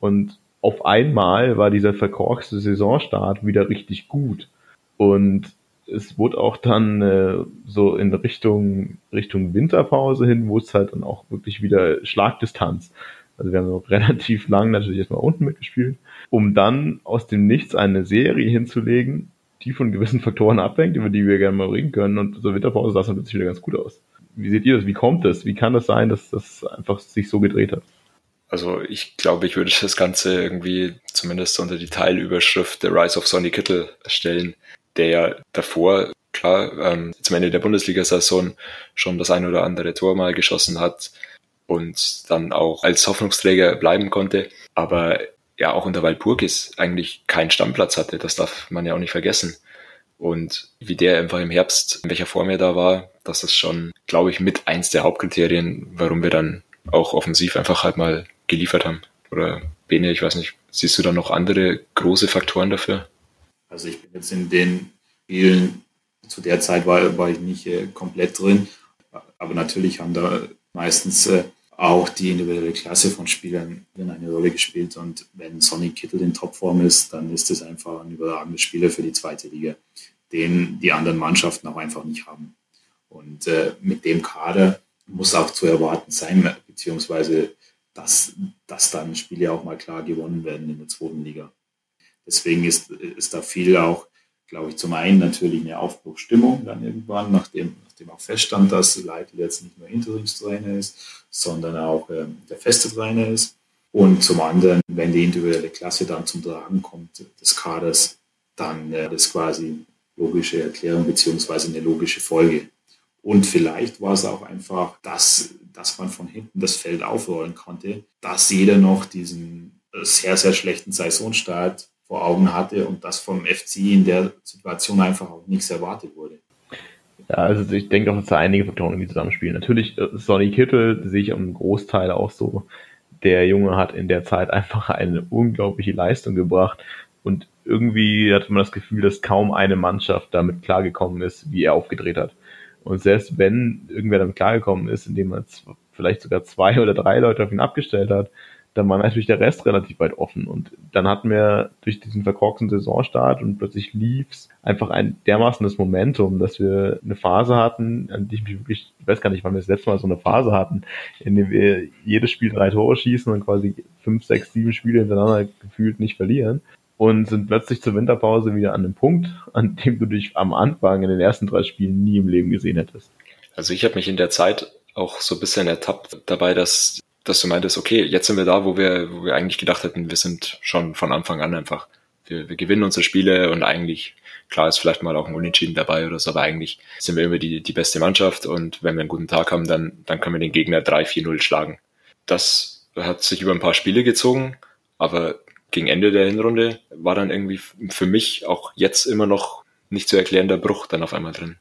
Und auf einmal war dieser verkorkste Saisonstart wieder richtig gut. Und es wurde auch dann äh, so in Richtung Richtung Winterpause hin, wo es halt dann auch wirklich wieder Schlagdistanz. Also wir haben noch relativ lang natürlich erstmal unten mitgespielt, um dann aus dem Nichts eine Serie hinzulegen, die von gewissen Faktoren abhängt, über die wir gerne mal reden können. Und so Winterpause sah es dann plötzlich wieder ganz gut aus. Wie seht ihr das? Wie kommt das? Wie kann das sein, dass das einfach sich so gedreht hat? Also ich glaube, ich würde das Ganze irgendwie zumindest unter die Teilüberschrift The Rise of Sonny Kittel stellen, der ja davor, klar, ähm, zum Ende der Bundesliga-Saison schon das ein oder andere Tor mal geschossen hat, und dann auch als Hoffnungsträger bleiben konnte, aber ja auch unter Walpurgis eigentlich keinen Stammplatz hatte. Das darf man ja auch nicht vergessen. Und wie der einfach im Herbst, in welcher Form er da war, das ist schon, glaube ich, mit eins der Hauptkriterien, warum wir dann auch offensiv einfach halt mal geliefert haben. Oder Bene, ich weiß nicht, siehst du da noch andere große Faktoren dafür? Also ich bin jetzt in den Spielen, zu der Zeit war, war ich nicht äh, komplett drin, aber natürlich haben da meistens äh, auch die individuelle Klasse von Spielern eine Rolle gespielt. Und wenn Sonny Kittel in Topform ist, dann ist es einfach ein überragender Spieler für die zweite Liga, den die anderen Mannschaften auch einfach nicht haben. Und äh, mit dem Kader muss auch zu erwarten sein, beziehungsweise dass, dass dann Spiele auch mal klar gewonnen werden in der zweiten Liga. Deswegen ist, ist da viel auch, glaube ich, zum einen natürlich eine Aufbruchstimmung dann irgendwann, nachdem, nachdem auch feststand, dass Leitl jetzt nicht mehr Interimstrainer ist, sondern auch ähm, der feste Trainer ist. Und zum anderen, wenn die individuelle Klasse dann zum Tragen kommt des Kaders, dann äh, das quasi logische Erklärung beziehungsweise eine logische Folge. Und vielleicht war es auch einfach, dass, dass man von hinten das Feld aufrollen konnte, dass jeder noch diesen äh, sehr, sehr schlechten Saisonstart vor Augen hatte und dass vom FC in der Situation einfach auch nichts erwartet wurde. Ja, also ich denke auch, dass da einige Faktoren die zusammenspielen. Natürlich, äh, Sonny Kittel sehe ich im Großteil auch so. Der Junge hat in der Zeit einfach eine unglaubliche Leistung gebracht und irgendwie hatte man das Gefühl, dass kaum eine Mannschaft damit klargekommen ist, wie er aufgedreht hat. Und selbst wenn irgendwer damit klargekommen ist, indem man vielleicht sogar zwei oder drei Leute auf ihn abgestellt hat, dann war natürlich der Rest relativ weit offen. Und dann hatten wir durch diesen verkorksten Saisonstart und plötzlich lief's einfach ein dermaßenes Momentum, dass wir eine Phase hatten, an die ich mich wirklich, ich weiß gar nicht, wann wir das letzte Mal so eine Phase hatten, in der wir jedes Spiel drei Tore schießen und quasi fünf, sechs, sieben Spiele hintereinander gefühlt nicht verlieren. und sind plötzlich zur Winterpause wieder an einem Punkt, an dem du dich am Anfang in den ersten drei Spielen nie im Leben gesehen hättest. Also ich habe mich in der Zeit auch so ein bisschen ertappt dabei, dass, dass du meintest, okay, jetzt sind wir da, wo wir, wo wir eigentlich gedacht hätten, wir sind schon von Anfang an einfach, wir, wir gewinnen unsere Spiele und eigentlich, klar ist vielleicht mal auch ein Unentschieden dabei oder so, aber eigentlich sind wir immer die, die beste Mannschaft und wenn wir einen guten Tag haben, dann, dann können wir den Gegner 3-4-0 schlagen. Das hat sich über ein paar Spiele gezogen, aber gegen Ende der Hinrunde war dann irgendwie für mich auch jetzt immer noch nicht zu erklärender Bruch dann auf einmal drin.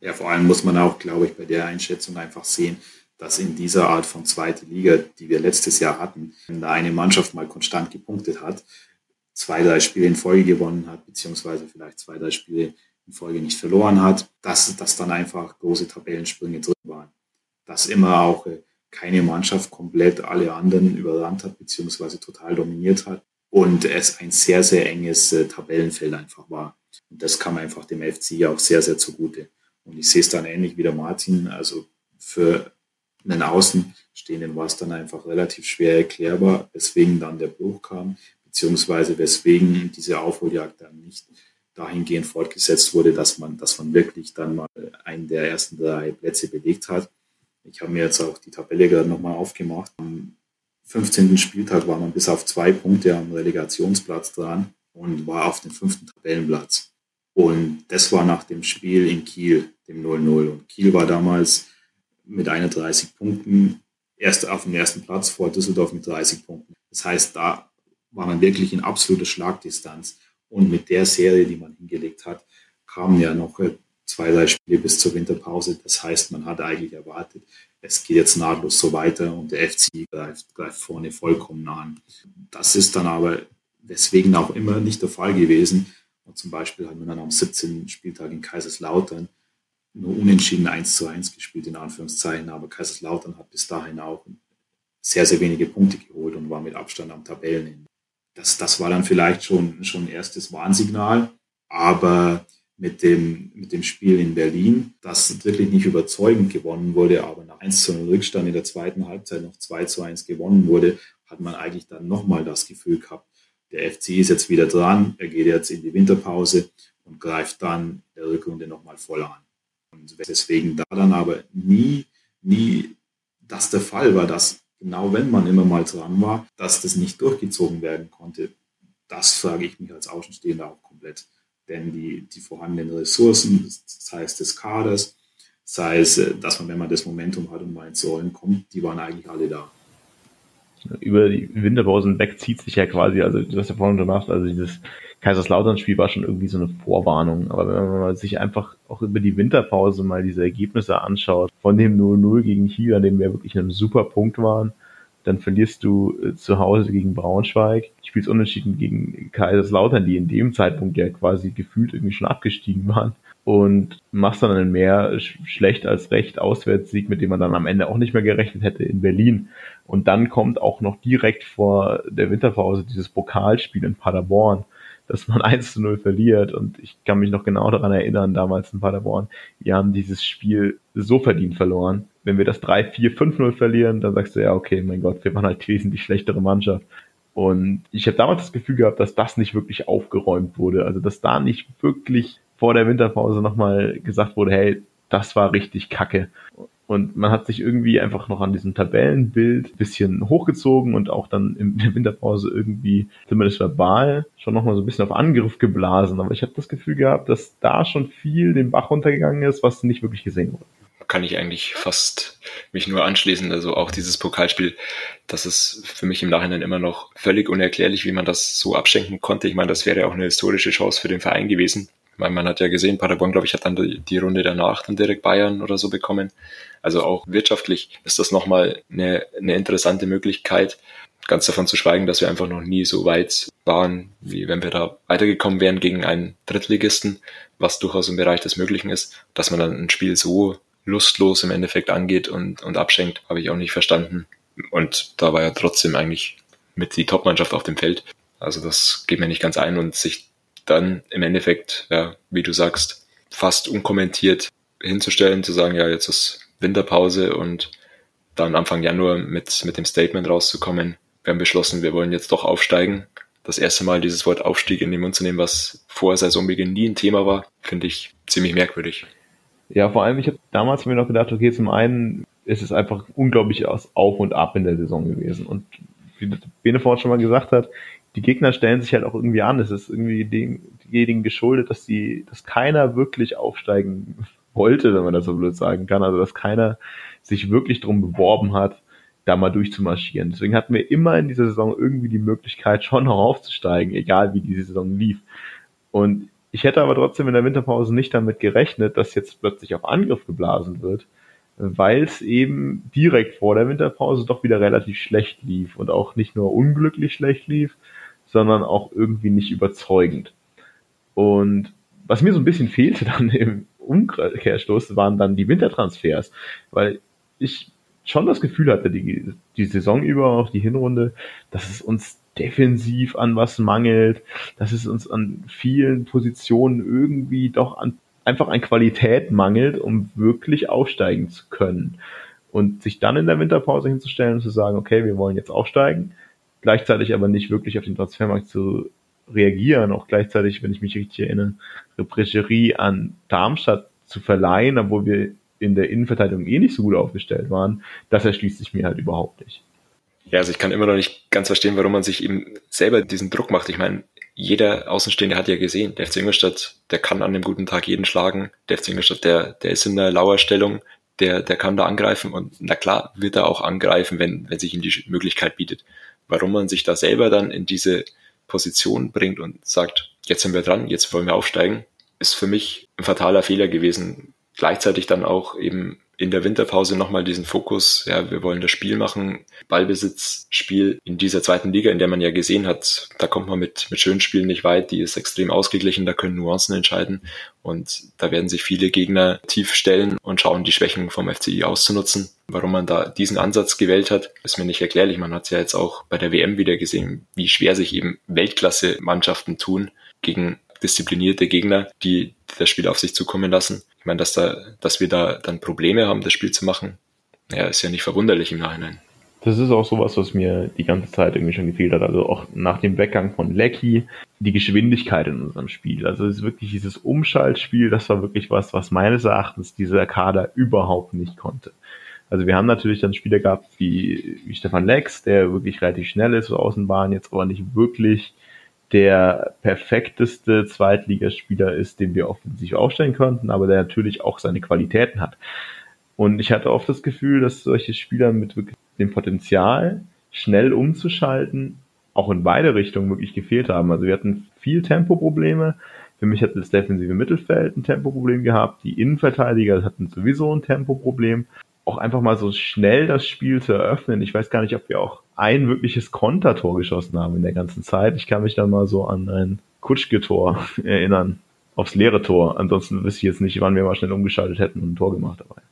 Ja, vor allem muss man auch, glaube ich, bei der Einschätzung einfach sehen, dass in dieser Art von zweite Liga, die wir letztes Jahr hatten, wenn da eine Mannschaft mal konstant gepunktet hat, zwei, drei Spiele in Folge gewonnen hat, beziehungsweise vielleicht zwei, drei Spiele in Folge nicht verloren hat, dass, dass dann einfach große Tabellensprünge drin waren. Dass immer auch äh, keine Mannschaft komplett alle anderen überrannt hat, beziehungsweise total dominiert hat und es ein sehr, sehr enges äh, Tabellenfeld einfach war. Und das kam einfach dem FC auch sehr, sehr zugute. Und ich sehe es dann ähnlich wie der Martin. Also für einen Außenstehenden war es dann einfach relativ schwer erklärbar, weswegen dann der Bruch kam, beziehungsweise weswegen diese Aufholjagd dann nicht dahingehend fortgesetzt wurde, dass man, dass man wirklich dann mal einen der ersten drei Plätze belegt hat. Ich habe mir jetzt auch die Tabelle gerade nochmal aufgemacht. Am 15. Spieltag war man bis auf zwei Punkte am Relegationsplatz dran und war auf dem fünften Tabellenplatz. Und das war nach dem Spiel in Kiel, dem 0-0. Und Kiel war damals mit 31 Punkten erst auf dem ersten Platz vor Düsseldorf mit 30 Punkten. Das heißt, da war man wirklich in absoluter Schlagdistanz. Und mit der Serie, die man hingelegt hat, kamen ja noch zwei, drei Spiele bis zur Winterpause. Das heißt, man hat eigentlich erwartet, es geht jetzt nahtlos so weiter und der FC greift, greift vorne vollkommen an. Das ist dann aber deswegen auch immer nicht der Fall gewesen. Und zum Beispiel hat man dann am 17. Spieltag in Kaiserslautern nur unentschieden 1 zu 1 gespielt, in Anführungszeichen. Aber Kaiserslautern hat bis dahin auch sehr, sehr wenige Punkte geholt und war mit Abstand am Tabellenende. Das, das war dann vielleicht schon, schon ein erstes Warnsignal. Aber mit dem, mit dem Spiel in Berlin, das wirklich nicht überzeugend gewonnen wurde, aber nach 1 zu 0 Rückstand in der zweiten Halbzeit noch 2 zu 1 gewonnen wurde, hat man eigentlich dann nochmal das Gefühl gehabt, der FC ist jetzt wieder dran, er geht jetzt in die Winterpause und greift dann der Rückrunde nochmal voll an. Und deswegen da dann aber nie, nie das der Fall war, dass genau wenn man immer mal dran war, dass das nicht durchgezogen werden konnte, das frage ich mich als Außenstehender auch komplett denn die, die vorhandenen Ressourcen, sei es des Kaders, sei es, dass man, wenn man das Momentum hat und mal ins Rollen kommt, die waren eigentlich alle da. Über die Winterpausen weg zieht sich ja quasi, also hast ja vorhin gemacht, also dieses Kaiserslautern-Spiel war schon irgendwie so eine Vorwarnung. Aber wenn man sich einfach auch über die Winterpause mal diese Ergebnisse anschaut, von dem 0-0 gegen Kiel, an dem wir wirklich einen super Punkt waren, dann verlierst du äh, zu Hause gegen Braunschweig, spielst unentschieden gegen Kaiserslautern, die in dem Zeitpunkt ja quasi gefühlt irgendwie schon abgestiegen waren und machst dann einen mehr schlecht als recht Auswärtssieg, mit dem man dann am Ende auch nicht mehr gerechnet hätte in Berlin. Und dann kommt auch noch direkt vor der Winterpause dieses Pokalspiel in Paderborn, dass man 1 zu 0 verliert. Und ich kann mich noch genau daran erinnern, damals in Paderborn, wir haben dieses Spiel so verdient verloren wenn wir das 3, 4, 5-0 verlieren, dann sagst du ja, okay, mein Gott, wir waren halt wesentlich schlechtere Mannschaft. Und ich habe damals das Gefühl gehabt, dass das nicht wirklich aufgeräumt wurde. Also dass da nicht wirklich vor der Winterpause nochmal gesagt wurde, hey, das war richtig kacke. Und man hat sich irgendwie einfach noch an diesem Tabellenbild bisschen hochgezogen und auch dann in der Winterpause irgendwie, zumindest verbal, schon nochmal so ein bisschen auf Angriff geblasen. Aber ich habe das Gefühl gehabt, dass da schon viel den Bach runtergegangen ist, was nicht wirklich gesehen wurde kann ich eigentlich fast mich nur anschließen. Also auch dieses Pokalspiel, das ist für mich im Nachhinein immer noch völlig unerklärlich, wie man das so abschenken konnte. Ich meine, das wäre auch eine historische Chance für den Verein gewesen. Weil man hat ja gesehen, Paderborn, glaube ich, hat dann die Runde danach dann direkt Bayern oder so bekommen. Also auch wirtschaftlich ist das nochmal eine, eine interessante Möglichkeit. Ganz davon zu schweigen, dass wir einfach noch nie so weit waren, wie wenn wir da weitergekommen wären gegen einen Drittligisten, was durchaus im Bereich des Möglichen ist, dass man dann ein Spiel so lustlos im Endeffekt angeht und, und abschenkt, habe ich auch nicht verstanden. Und da war ja trotzdem eigentlich mit die Top-Mannschaft auf dem Feld. Also das geht mir nicht ganz ein und sich dann im Endeffekt, ja, wie du sagst, fast unkommentiert hinzustellen, zu sagen, ja, jetzt ist Winterpause und dann Anfang Januar mit, mit dem Statement rauszukommen, wir haben beschlossen, wir wollen jetzt doch aufsteigen. das erste Mal dieses Wort Aufstieg in den Mund zu nehmen, was vor Saisonbeginn nie ein Thema war, finde ich ziemlich merkwürdig. Ja, vor allem, ich habe damals mir noch gedacht, okay, zum einen ist es einfach unglaublich aus Auf und Ab in der Saison gewesen. Und wie Benefort schon mal gesagt hat, die Gegner stellen sich halt auch irgendwie an. Es ist irgendwie denjenigen geschuldet, dass die, dass keiner wirklich aufsteigen wollte, wenn man das so blöd sagen kann. Also dass keiner sich wirklich drum beworben hat, da mal durchzumarschieren. Deswegen hatten wir immer in dieser Saison irgendwie die Möglichkeit, schon noch aufzusteigen, egal wie diese Saison lief. Und ich hätte aber trotzdem in der Winterpause nicht damit gerechnet, dass jetzt plötzlich auf Angriff geblasen wird, weil es eben direkt vor der Winterpause doch wieder relativ schlecht lief und auch nicht nur unglücklich schlecht lief, sondern auch irgendwie nicht überzeugend. Und was mir so ein bisschen fehlte dann im Umkehrschluss waren dann die Wintertransfers, weil ich schon das Gefühl hatte, die, die Saison über, auch die Hinrunde, dass es uns defensiv an was mangelt, dass es uns an vielen Positionen irgendwie doch an, einfach an Qualität mangelt, um wirklich aufsteigen zu können. Und sich dann in der Winterpause hinzustellen und zu sagen, okay, wir wollen jetzt aufsteigen, gleichzeitig aber nicht wirklich auf den Transfermarkt zu reagieren, auch gleichzeitig, wenn ich mich richtig erinnere, Represserie an Darmstadt zu verleihen, obwohl wir in der Innenverteidigung eh nicht so gut aufgestellt waren, das erschließt sich mir halt überhaupt nicht. Ja, also ich kann immer noch nicht ganz verstehen, warum man sich eben selber diesen Druck macht. Ich meine, jeder Außenstehende hat ja gesehen, der FC Ingolstadt, der kann an einem guten Tag jeden schlagen. Der FC Ingolstadt, der, der ist in einer Lauerstellung, der, der kann da angreifen und na klar wird er auch angreifen, wenn, wenn sich ihm die Möglichkeit bietet. Warum man sich da selber dann in diese Position bringt und sagt, jetzt sind wir dran, jetzt wollen wir aufsteigen, ist für mich ein fataler Fehler gewesen. Gleichzeitig dann auch eben in der Winterpause nochmal diesen Fokus, ja, wir wollen das Spiel machen, Ballbesitzspiel in dieser zweiten Liga, in der man ja gesehen hat, da kommt man mit, mit schönen Spielen nicht weit, die ist extrem ausgeglichen, da können Nuancen entscheiden und da werden sich viele Gegner tief stellen und schauen, die Schwächen vom FCI auszunutzen. Warum man da diesen Ansatz gewählt hat, ist mir nicht erklärlich. Man hat es ja jetzt auch bei der WM wieder gesehen, wie schwer sich eben Weltklasse-Mannschaften tun gegen disziplinierte Gegner, die das Spiel auf sich zukommen lassen. Ich meine, dass da, dass wir da dann Probleme haben, das Spiel zu machen, ja, ist ja nicht verwunderlich im Nachhinein. Das ist auch sowas, was mir die ganze Zeit irgendwie schon gefehlt hat. Also auch nach dem Weggang von Lecky, die Geschwindigkeit in unserem Spiel. Also es ist wirklich dieses Umschaltspiel, das war wirklich was, was meines Erachtens dieser Kader überhaupt nicht konnte. Also wir haben natürlich dann Spieler gehabt wie, wie Stefan Lex, der wirklich relativ schnell ist, so Außenbahn, jetzt aber nicht wirklich der perfekteste Zweitligaspieler ist, den wir offensiv aufstellen konnten, aber der natürlich auch seine Qualitäten hat. Und ich hatte oft das Gefühl, dass solche Spieler mit dem Potenzial, schnell umzuschalten, auch in beide Richtungen wirklich gefehlt haben. Also wir hatten viel Tempoprobleme. Für mich hat das defensive Mittelfeld ein Tempoproblem gehabt. Die Innenverteidiger hatten sowieso ein Tempoproblem auch einfach mal so schnell das Spiel zu eröffnen. Ich weiß gar nicht, ob wir auch ein wirkliches Kontertor geschossen haben in der ganzen Zeit. Ich kann mich dann mal so an ein Kutschke-Tor erinnern, aufs leere Tor. Ansonsten wüsste ich jetzt nicht, wann wir mal schnell umgeschaltet hätten und ein Tor gemacht dabei.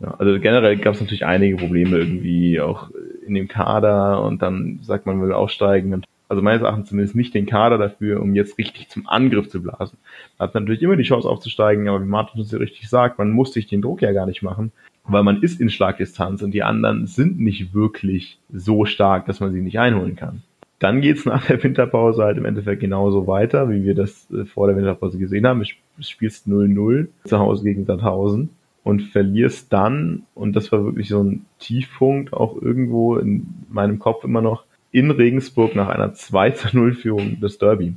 Ja, also generell gab es natürlich einige Probleme irgendwie auch in dem Kader und dann sagt man, will aufsteigen. Also meines Erachtens zumindest nicht den Kader dafür, um jetzt richtig zum Angriff zu blasen. Man hat natürlich immer die Chance aufzusteigen, aber wie Martin uns ja richtig sagt, man muss sich den Druck ja gar nicht machen weil man ist in Schlagdistanz und die anderen sind nicht wirklich so stark, dass man sie nicht einholen kann. Dann geht's nach der Winterpause halt im Endeffekt genauso weiter, wie wir das äh, vor der Winterpause gesehen haben. Du spielst 0-0 zu Hause gegen Sandhausen und verlierst dann, und das war wirklich so ein Tiefpunkt, auch irgendwo in meinem Kopf immer noch, in Regensburg nach einer 2 0 Führung des Derby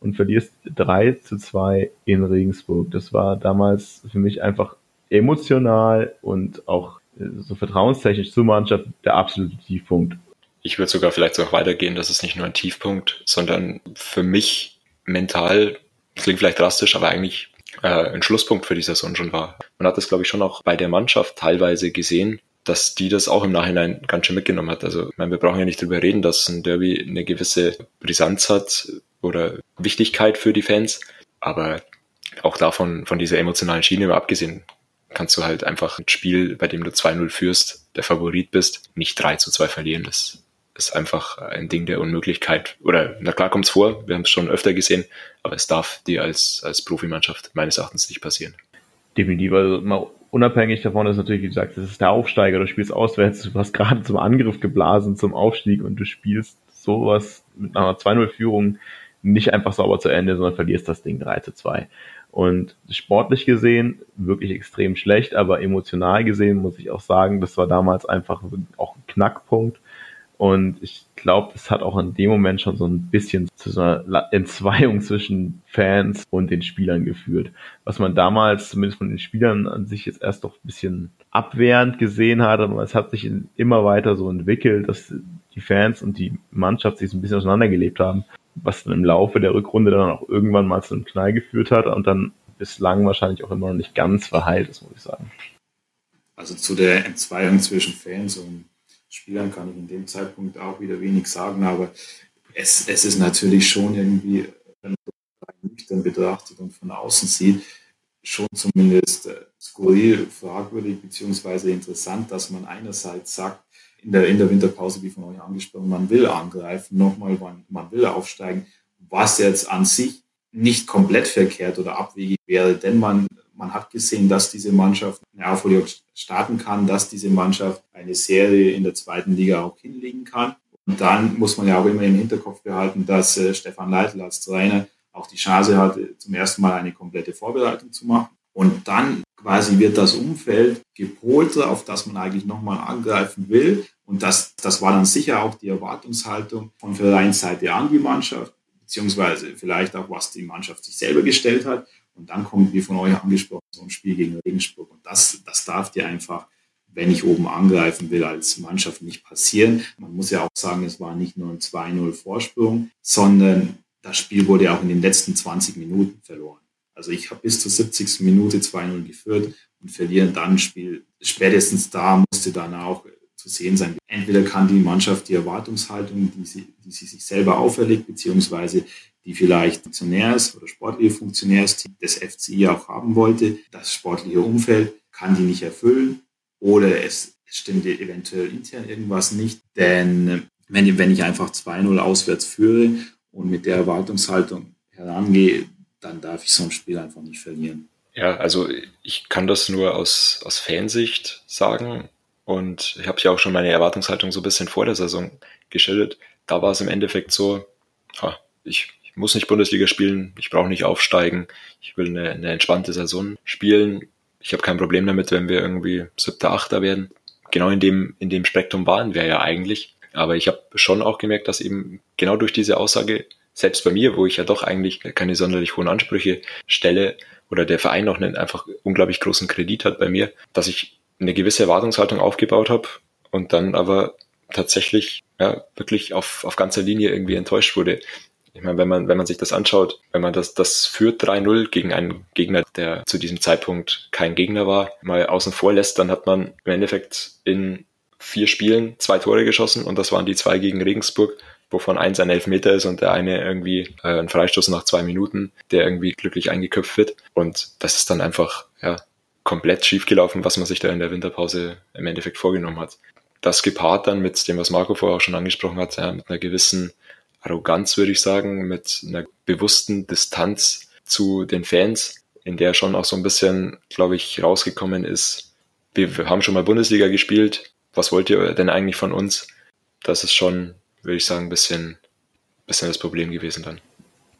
und verlierst 3 zu 2 in Regensburg. Das war damals für mich einfach emotional und auch äh, so vertrauenstechnisch zur Mannschaft der absolute Tiefpunkt. Ich würde sogar vielleicht auch weitergehen, dass es nicht nur ein Tiefpunkt, sondern für mich mental, klingt vielleicht drastisch, aber eigentlich äh, ein Schlusspunkt für die Saison schon war. Man hat das, glaube ich, schon auch bei der Mannschaft teilweise gesehen, dass die das auch im Nachhinein ganz schön mitgenommen hat. Also ich meine, wir brauchen ja nicht drüber reden, dass ein Derby eine gewisse Brisanz hat oder Wichtigkeit für die Fans, aber auch davon, von dieser emotionalen Schiene mal abgesehen, kannst du halt einfach ein Spiel, bei dem du 2-0 führst, der Favorit bist, nicht 3 zu 2 verlieren. Das ist einfach ein Ding der Unmöglichkeit. Oder na klar kommt's vor, wir haben es schon öfter gesehen, aber es darf dir als, als Profimannschaft meines Erachtens nicht passieren. Definitiv, also mal unabhängig davon ist natürlich, wie gesagt, das ist der Aufsteiger, du spielst auswärts, du hast gerade zum Angriff geblasen, zum Aufstieg und du spielst sowas mit einer 2-0-Führung nicht einfach sauber zu Ende, sondern verlierst das Ding 3 zu 2. Und sportlich gesehen wirklich extrem schlecht, aber emotional gesehen muss ich auch sagen, das war damals einfach auch ein Knackpunkt. Und ich glaube, es hat auch in dem Moment schon so ein bisschen zu so einer Entzweiung zwischen Fans und den Spielern geführt. Was man damals zumindest von den Spielern an sich jetzt erst doch ein bisschen abwehrend gesehen hat, aber es hat sich immer weiter so entwickelt, dass die Fans und die Mannschaft sich so ein bisschen auseinandergelebt haben, was dann im Laufe der Rückrunde dann auch irgendwann mal zu einem Knall geführt hat und dann bislang wahrscheinlich auch immer noch nicht ganz verheilt ist, muss ich sagen. Also zu der Entzweiung zwischen Fans und Spielern kann ich in dem Zeitpunkt auch wieder wenig sagen, aber es, es ist natürlich schon irgendwie, wenn man nüchtern betrachtet und von außen sieht, schon zumindest äh, skurril, fragwürdig beziehungsweise interessant, dass man einerseits sagt, in der, in der Winterpause, wie von euch angesprochen, man will angreifen, nochmal, man, man will aufsteigen, was jetzt an sich nicht komplett verkehrt oder abwegig wäre, denn man man hat gesehen, dass diese Mannschaft eine Aufholjagd starten kann, dass diese Mannschaft eine Serie in der zweiten Liga auch hinlegen kann. Und dann muss man ja auch immer im Hinterkopf behalten, dass äh, Stefan Leitl als Trainer auch die Chance hat, zum ersten Mal eine komplette Vorbereitung zu machen. Und dann quasi wird das Umfeld gepolt, auf das man eigentlich nochmal angreifen will. Und das, das war dann sicher auch die Erwartungshaltung von Vereinsseite an die Mannschaft, beziehungsweise vielleicht auch, was die Mannschaft sich selber gestellt hat. Und dann kommt, wie von euch angesprochen, so ein Spiel gegen Regensburg. Und das, das darf dir einfach, wenn ich oben angreifen will, als Mannschaft nicht passieren. Man muss ja auch sagen, es war nicht nur ein 2-0 Vorsprung, sondern das Spiel wurde auch in den letzten 20 Minuten verloren. Also ich habe bis zur 70. Minute 2-0 geführt und verlieren dann ein Spiel. Spätestens da musste dann auch zu sehen sein. Entweder kann die Mannschaft die Erwartungshaltung, die sie, die sie sich selber auferlegt, beziehungsweise die vielleicht Funktionärs- oder sportliche Funktionärsteam des FCI auch haben wollte. Das sportliche Umfeld kann die nicht erfüllen oder es, stimmt eventuell intern irgendwas nicht. Denn wenn, wenn ich einfach 2-0 auswärts führe und mit der Erwartungshaltung herangehe, dann darf ich so ein Spiel einfach nicht verlieren. Ja, also ich kann das nur aus, aus Fansicht sagen. Und ich habe ja auch schon meine Erwartungshaltung so ein bisschen vor der Saison geschildert. Da war es im Endeffekt so, ha, ich ich muss nicht Bundesliga spielen, ich brauche nicht aufsteigen, ich will eine, eine entspannte Saison spielen. Ich habe kein Problem damit, wenn wir irgendwie siebter, achter werden. Genau in dem, in dem Spektrum waren wir ja eigentlich. Aber ich habe schon auch gemerkt, dass eben genau durch diese Aussage, selbst bei mir, wo ich ja doch eigentlich keine sonderlich hohen Ansprüche stelle, oder der Verein auch einen einfach unglaublich großen Kredit hat bei mir, dass ich eine gewisse Erwartungshaltung aufgebaut habe und dann aber tatsächlich ja, wirklich auf, auf ganzer Linie irgendwie enttäuscht wurde. Ich meine, wenn man, wenn man sich das anschaut, wenn man das, das führt 3-0 gegen einen Gegner, der zu diesem Zeitpunkt kein Gegner war, mal außen vor lässt, dann hat man im Endeffekt in vier Spielen zwei Tore geschossen und das waren die zwei gegen Regensburg, wovon eins ein Elfmeter ist und der eine irgendwie äh, ein Freistoß nach zwei Minuten, der irgendwie glücklich eingeköpft wird. Und das ist dann einfach, ja, komplett schiefgelaufen, was man sich da in der Winterpause im Endeffekt vorgenommen hat. Das gepaart dann mit dem, was Marco vorher auch schon angesprochen hat, ja, mit einer gewissen Arroganz, würde ich sagen, mit einer bewussten Distanz zu den Fans, in der schon auch so ein bisschen, glaube ich, rausgekommen ist. Wir haben schon mal Bundesliga gespielt. Was wollt ihr denn eigentlich von uns? Das ist schon, würde ich sagen, ein bisschen, bisschen das Problem gewesen dann.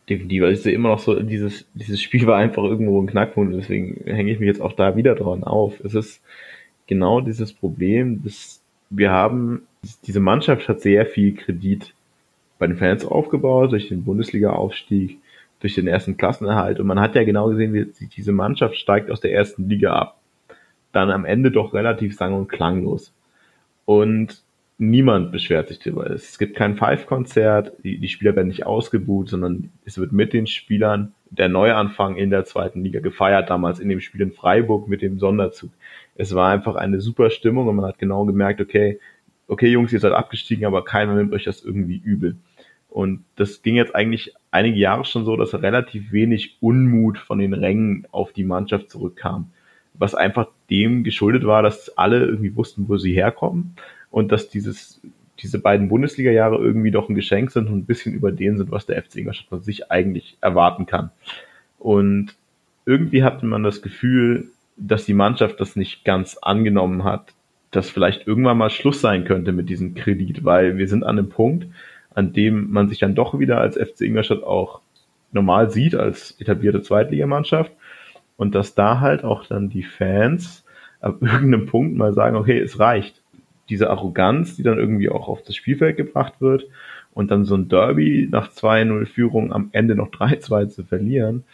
Definitiv. Also ich sehe immer noch so, dieses, dieses Spiel war einfach irgendwo ein Knackpunkt, deswegen hänge ich mich jetzt auch da wieder dran auf. Es ist genau dieses Problem, dass wir haben, diese Mannschaft hat sehr viel Kredit bei den Fans aufgebaut, durch den Bundesliga-Aufstieg, durch den ersten Klassenerhalt. Und man hat ja genau gesehen, wie diese Mannschaft steigt aus der ersten Liga ab. Dann am Ende doch relativ sang- und klanglos. Und niemand beschwert sich darüber. Es gibt kein Five-Konzert, die, die Spieler werden nicht ausgebuht, sondern es wird mit den Spielern der Neuanfang in der zweiten Liga gefeiert, damals in dem Spiel in Freiburg mit dem Sonderzug. Es war einfach eine super Stimmung und man hat genau gemerkt, okay, okay Jungs, ihr seid abgestiegen, aber keiner nimmt euch das irgendwie übel. Und das ging jetzt eigentlich einige Jahre schon so, dass relativ wenig Unmut von den Rängen auf die Mannschaft zurückkam. Was einfach dem geschuldet war, dass alle irgendwie wussten, wo sie herkommen und dass dieses, diese beiden Bundesliga-Jahre irgendwie doch ein Geschenk sind und ein bisschen über den sind, was der FC Ingolstadt von sich eigentlich erwarten kann. Und irgendwie hatte man das Gefühl, dass die Mannschaft das nicht ganz angenommen hat, dass vielleicht irgendwann mal Schluss sein könnte mit diesem Kredit, weil wir sind an einem Punkt, an dem man sich dann doch wieder als FC Ingolstadt auch normal sieht, als etablierte Zweitligamannschaft. Und dass da halt auch dann die Fans ab irgendeinem Punkt mal sagen, okay, es reicht. Diese Arroganz, die dann irgendwie auch auf das Spielfeld gebracht wird und dann so ein Derby nach 2-0 Führung am Ende noch 3-2 zu verlieren,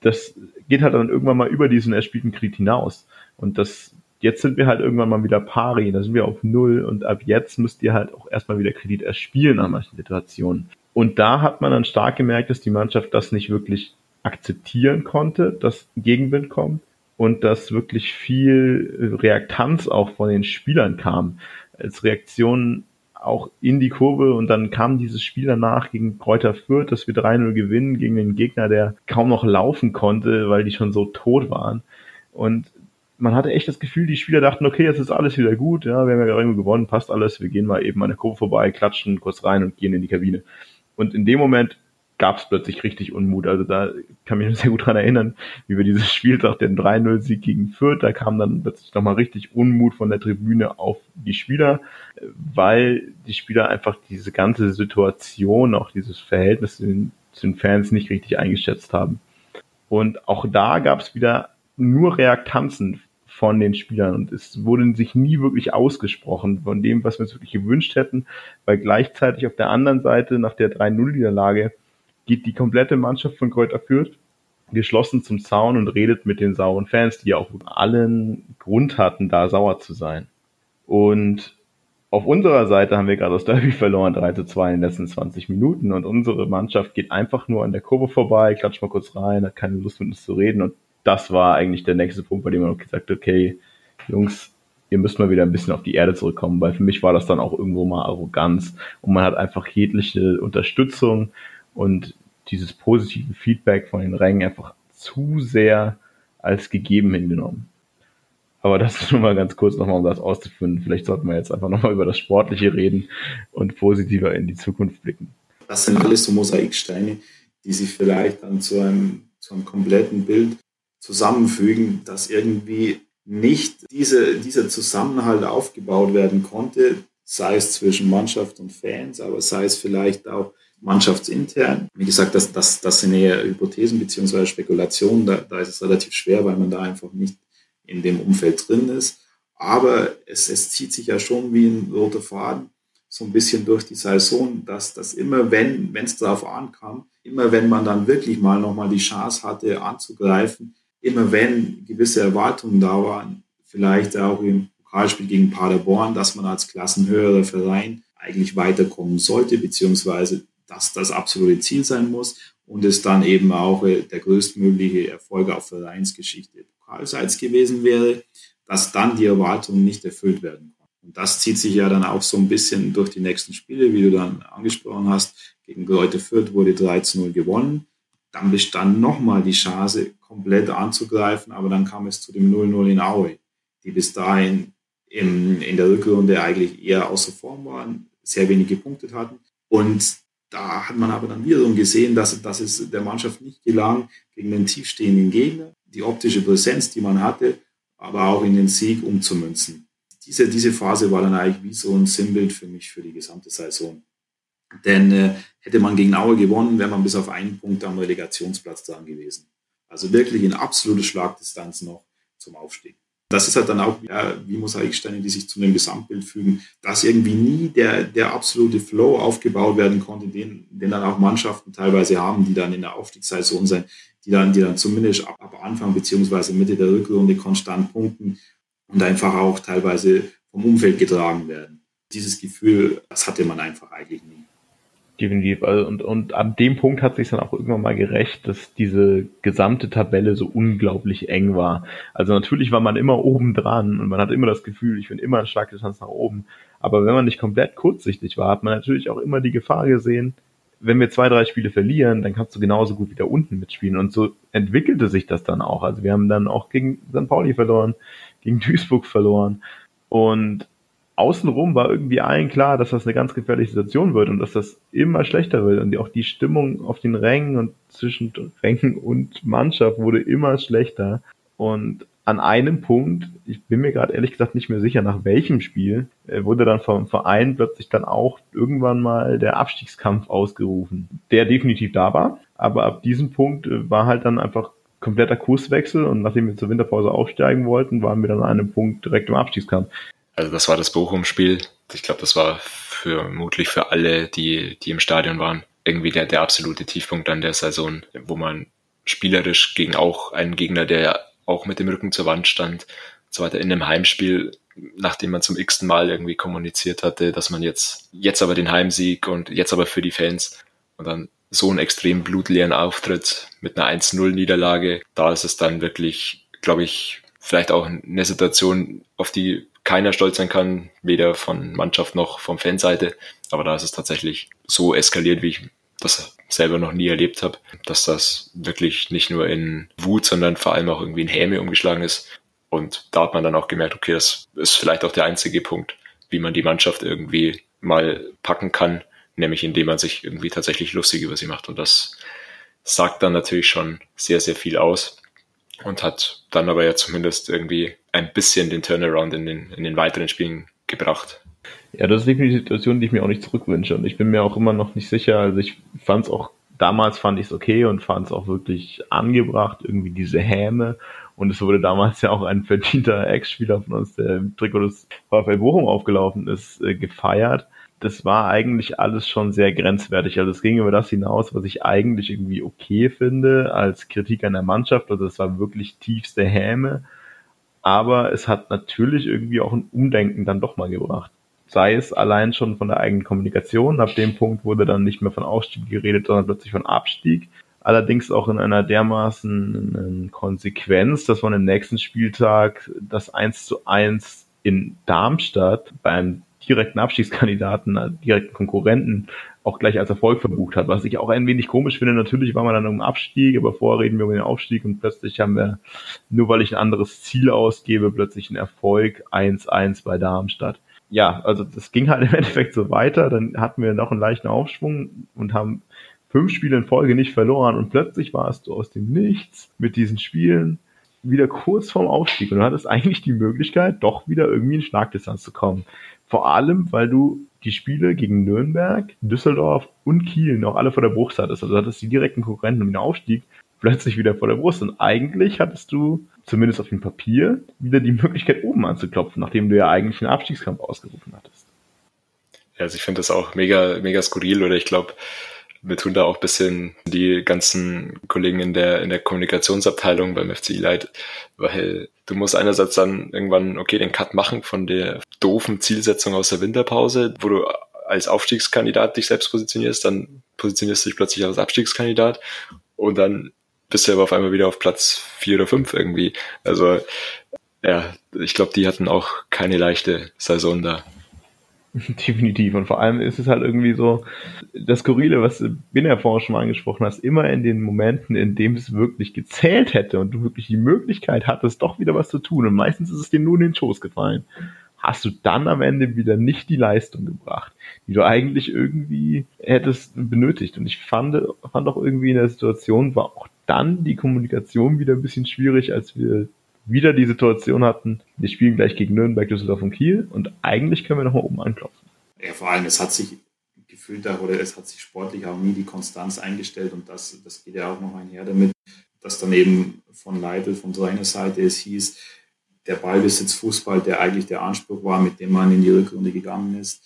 das geht halt dann irgendwann mal über diesen erspielten Krieg hinaus. Und das, jetzt sind wir halt irgendwann mal wieder pari, da sind wir auf Null und ab jetzt müsst ihr halt auch erstmal wieder Kredit erspielen an manchen Situationen. Und da hat man dann stark gemerkt, dass die Mannschaft das nicht wirklich akzeptieren konnte, dass Gegenwind kommt und dass wirklich viel Reaktanz auch von den Spielern kam. Als Reaktion auch in die Kurve und dann kam dieses Spiel danach gegen Kräuter Fürth, dass wir 3-0 gewinnen gegen den Gegner, der kaum noch laufen konnte, weil die schon so tot waren. Und man hatte echt das Gefühl, die Spieler dachten, okay, jetzt ist alles wieder gut, ja, wir haben ja irgendwo gewonnen, passt alles, wir gehen mal eben an der Kurve vorbei, klatschen kurz rein und gehen in die Kabine. Und in dem Moment gab es plötzlich richtig Unmut. Also da kann mich sehr gut dran erinnern, wie wir dieses Spieltag, den 3-0-Sieg gegen Fürth, da kam dann plötzlich nochmal richtig Unmut von der Tribüne auf die Spieler, weil die Spieler einfach diese ganze Situation, auch dieses Verhältnis zu den, zu den Fans nicht richtig eingeschätzt haben. Und auch da gab es wieder nur Reaktanzen von den Spielern und es wurde sich nie wirklich ausgesprochen von dem, was wir uns wirklich gewünscht hätten, weil gleichzeitig auf der anderen Seite nach der 3-0-Niederlage geht die komplette Mannschaft von Kräuter Fürth geschlossen zum Zaun und redet mit den sauren Fans, die ja auch allen Grund hatten, da sauer zu sein. Und auf unserer Seite haben wir gerade das Derby verloren, 3 zu 2 in den letzten 20 Minuten und unsere Mannschaft geht einfach nur an der Kurve vorbei, klatscht mal kurz rein, hat keine Lust mit uns zu reden und das war eigentlich der nächste Punkt, bei dem man auch gesagt hat, okay, Jungs, ihr müsst mal wieder ein bisschen auf die Erde zurückkommen, weil für mich war das dann auch irgendwo mal Arroganz und man hat einfach jegliche Unterstützung und dieses positive Feedback von den Rängen einfach zu sehr als gegeben hingenommen. Aber das nur mal ganz kurz nochmal, um das auszuführen. Vielleicht sollten wir jetzt einfach nochmal über das Sportliche reden und positiver in die Zukunft blicken. Das sind alles so Mosaiksteine, die sich vielleicht dann zu einem, zu einem kompletten Bild zusammenfügen, dass irgendwie nicht diese, dieser Zusammenhalt aufgebaut werden konnte, sei es zwischen Mannschaft und Fans, aber sei es vielleicht auch mannschaftsintern. Wie gesagt, das, das, das sind eher Hypothesen beziehungsweise Spekulationen. Da, da ist es relativ schwer, weil man da einfach nicht in dem Umfeld drin ist. Aber es, es zieht sich ja schon wie ein roter Faden so ein bisschen durch die Saison, dass das immer, wenn es darauf ankam, immer wenn man dann wirklich mal nochmal die Chance hatte anzugreifen, immer wenn gewisse Erwartungen da waren, vielleicht auch im Pokalspiel gegen Paderborn, dass man als klassenhöherer Verein eigentlich weiterkommen sollte, beziehungsweise dass das absolute Ziel sein muss und es dann eben auch äh, der größtmögliche Erfolg auf Vereinsgeschichte pokalseits gewesen wäre, dass dann die Erwartungen nicht erfüllt werden konnten. Und das zieht sich ja dann auch so ein bisschen durch die nächsten Spiele, wie du dann angesprochen hast. Gegen Leute Fürth wurde 13-0 gewonnen. Dann bestand nochmal die Chance, komplett anzugreifen, aber dann kam es zu dem 0-0 in Aue, die bis dahin im, in der Rückrunde eigentlich eher außer Form waren, sehr wenig gepunktet hatten. Und da hat man aber dann wiederum gesehen, dass, dass es der Mannschaft nicht gelang, gegen den tiefstehenden Gegner die optische Präsenz, die man hatte, aber auch in den Sieg umzumünzen. Diese, diese Phase war dann eigentlich wie so ein Sinnbild für mich für die gesamte Saison. Denn äh, hätte man gegen Aue gewonnen, wäre man bis auf einen Punkt am Relegationsplatz dran gewesen. Also wirklich in absolute Schlagdistanz noch zum Aufstieg. Das ist halt dann auch ja, wie Mosaiksteine, die sich zu einem Gesamtbild fügen, dass irgendwie nie der, der absolute Flow aufgebaut werden konnte, den, den dann auch Mannschaften teilweise haben, die dann in der Aufstiegssaison sind, die dann, die dann zumindest ab, ab Anfang beziehungsweise Mitte der Rückrunde konstant punkten und einfach auch teilweise vom Umfeld getragen werden. Dieses Gefühl, das hatte man einfach eigentlich nie definitiv. Also, und, und an dem Punkt hat sich dann auch irgendwann mal gerecht, dass diese gesamte Tabelle so unglaublich eng war. Also natürlich war man immer oben dran und man hat immer das Gefühl, ich bin immer ein starkes Distanz nach oben. Aber wenn man nicht komplett kurzsichtig war, hat man natürlich auch immer die Gefahr gesehen, wenn wir zwei, drei Spiele verlieren, dann kannst du genauso gut wieder unten mitspielen. Und so entwickelte sich das dann auch. Also wir haben dann auch gegen St. Pauli verloren, gegen Duisburg verloren. Und außenrum war irgendwie allen klar, dass das eine ganz gefährliche Situation wird und dass das immer schlechter wird und auch die Stimmung auf den Rängen und zwischen Rängen und Mannschaft wurde immer schlechter und an einem Punkt, ich bin mir gerade ehrlich gesagt nicht mehr sicher, nach welchem Spiel, äh, wurde dann vom Verein plötzlich dann auch irgendwann mal der Abstiegskampf ausgerufen, der definitiv da war. Aber ab diesem Punkt äh, war halt dann einfach kompletter Kurswechsel und nachdem wir zur Winterpause aufsteigen wollten, waren wir dann an einem Punkt direkt im Abstiegskampf. Also das war das Bochum-Spiel. Ich glaube, das war vermutlich für alle, die, die im Stadion waren, irgendwie der, der absolute Tiefpunkt an der Saison, wo man spielerisch gegen auch einen Gegner, der auch mit dem Rücken zur Wand stand, so weiter in einem Heimspiel, nachdem man zum x-ten Mal irgendwie kommuniziert hatte, dass man jetzt, jetzt aber den Heimsieg und jetzt aber für die Fans und dann so einen extrem blutleeren Auftritt mit einer 1-0-Niederlage, da ist es dann wirklich, glaube ich, vielleicht auch eine Situation, auf die keiner stolz sein kann, weder von Mannschaft noch von Fanseite. Aber da ist es tatsächlich so eskaliert, wie ich das selber noch nie erlebt habe, dass das wirklich nicht nur in Wut, sondern vor allem auch irgendwie in Häme umgeschlagen ist. Und da hat man dann auch gemerkt, okay, das ist vielleicht auch der einzige Punkt, wie man die Mannschaft irgendwie mal packen kann, nämlich indem man sich irgendwie tatsächlich lustig über sie macht. Und das sagt dann natürlich schon sehr, sehr viel aus und hat dann aber ja zumindest irgendwie ein bisschen den Turnaround in den, in den weiteren Spielen gebracht. Ja, das ist definitiv eine Situation, die ich mir auch nicht zurückwünsche. Und ich bin mir auch immer noch nicht sicher. Also ich fand es auch, damals fand ich es okay und fand es auch wirklich angebracht, irgendwie diese Häme. Und es wurde damals ja auch ein verdienter Ex-Spieler von uns, der im Trikot des VfL Bochum aufgelaufen ist, äh, gefeiert. Das war eigentlich alles schon sehr grenzwertig. Also es ging über das hinaus, was ich eigentlich irgendwie okay finde als Kritik an der Mannschaft. Also es war wirklich tiefste Häme. Aber es hat natürlich irgendwie auch ein Umdenken dann doch mal gebracht sei es allein schon von der eigenen Kommunikation. Ab dem Punkt wurde dann nicht mehr von Aufstieg geredet, sondern plötzlich von Abstieg. Allerdings auch in einer dermaßen Konsequenz, dass man im nächsten Spieltag das 1 zu 1 in Darmstadt beim direkten Abstiegskandidaten, direkten Konkurrenten auch gleich als Erfolg verbucht hat, was ich auch ein wenig komisch finde. Natürlich war man dann um Abstieg, aber vorher reden wir über den Aufstieg und plötzlich haben wir, nur weil ich ein anderes Ziel ausgebe, plötzlich einen Erfolg 1-1 bei Darmstadt ja, also das ging halt im Endeffekt so weiter. Dann hatten wir noch einen leichten Aufschwung und haben fünf Spiele in Folge nicht verloren und plötzlich warst du aus dem Nichts mit diesen Spielen wieder kurz vorm Aufstieg und du hattest eigentlich die Möglichkeit, doch wieder irgendwie in Schlagdistanz zu kommen. Vor allem, weil du die Spiele gegen Nürnberg, Düsseldorf und Kiel noch alle vor der Brust hattest. Also hattest die direkten Konkurrenten um den Aufstieg plötzlich wieder vor der Brust. Und eigentlich hattest du, zumindest auf dem Papier, wieder die Möglichkeit, oben anzuklopfen, nachdem du ja eigentlich einen Abstiegskampf ausgerufen hattest. Ja, also ich finde das auch mega, mega skurril oder ich glaube, mir tun da auch bisschen die ganzen Kollegen in der, in der Kommunikationsabteilung beim FCI leid, weil du musst einerseits dann irgendwann, okay, den Cut machen von der doofen Zielsetzung aus der Winterpause, wo du als Aufstiegskandidat dich selbst positionierst, dann positionierst du dich plötzlich als Abstiegskandidat und dann bist du aber auf einmal wieder auf Platz vier oder fünf irgendwie. Also ja, ich glaube, die hatten auch keine leichte Saison da. Definitiv. Und vor allem ist es halt irgendwie so, das Skurrile, was bin ja vorhin schon mal angesprochen hast, immer in den Momenten, in dem es wirklich gezählt hätte und du wirklich die Möglichkeit hattest, doch wieder was zu tun. Und meistens ist es dir nur in den Schoß gefallen. Hast du dann am Ende wieder nicht die Leistung gebracht, die du eigentlich irgendwie hättest benötigt. Und ich fand, fand auch irgendwie in der Situation war auch dann die Kommunikation wieder ein bisschen schwierig, als wir wieder die Situation hatten, wir spielen gleich gegen Nürnberg, Düsseldorf und Kiel und eigentlich können wir nochmal oben anklopfen. Ja, vor allem, es hat sich gefühlt auch, oder es hat sich sportlich auch nie die Konstanz eingestellt und das, das geht ja auch noch einher damit, dass dann eben von Leitl, von seiner Seite es hieß, der Ballbesitz Fußball, der eigentlich der Anspruch war, mit dem man in die Rückrunde gegangen ist,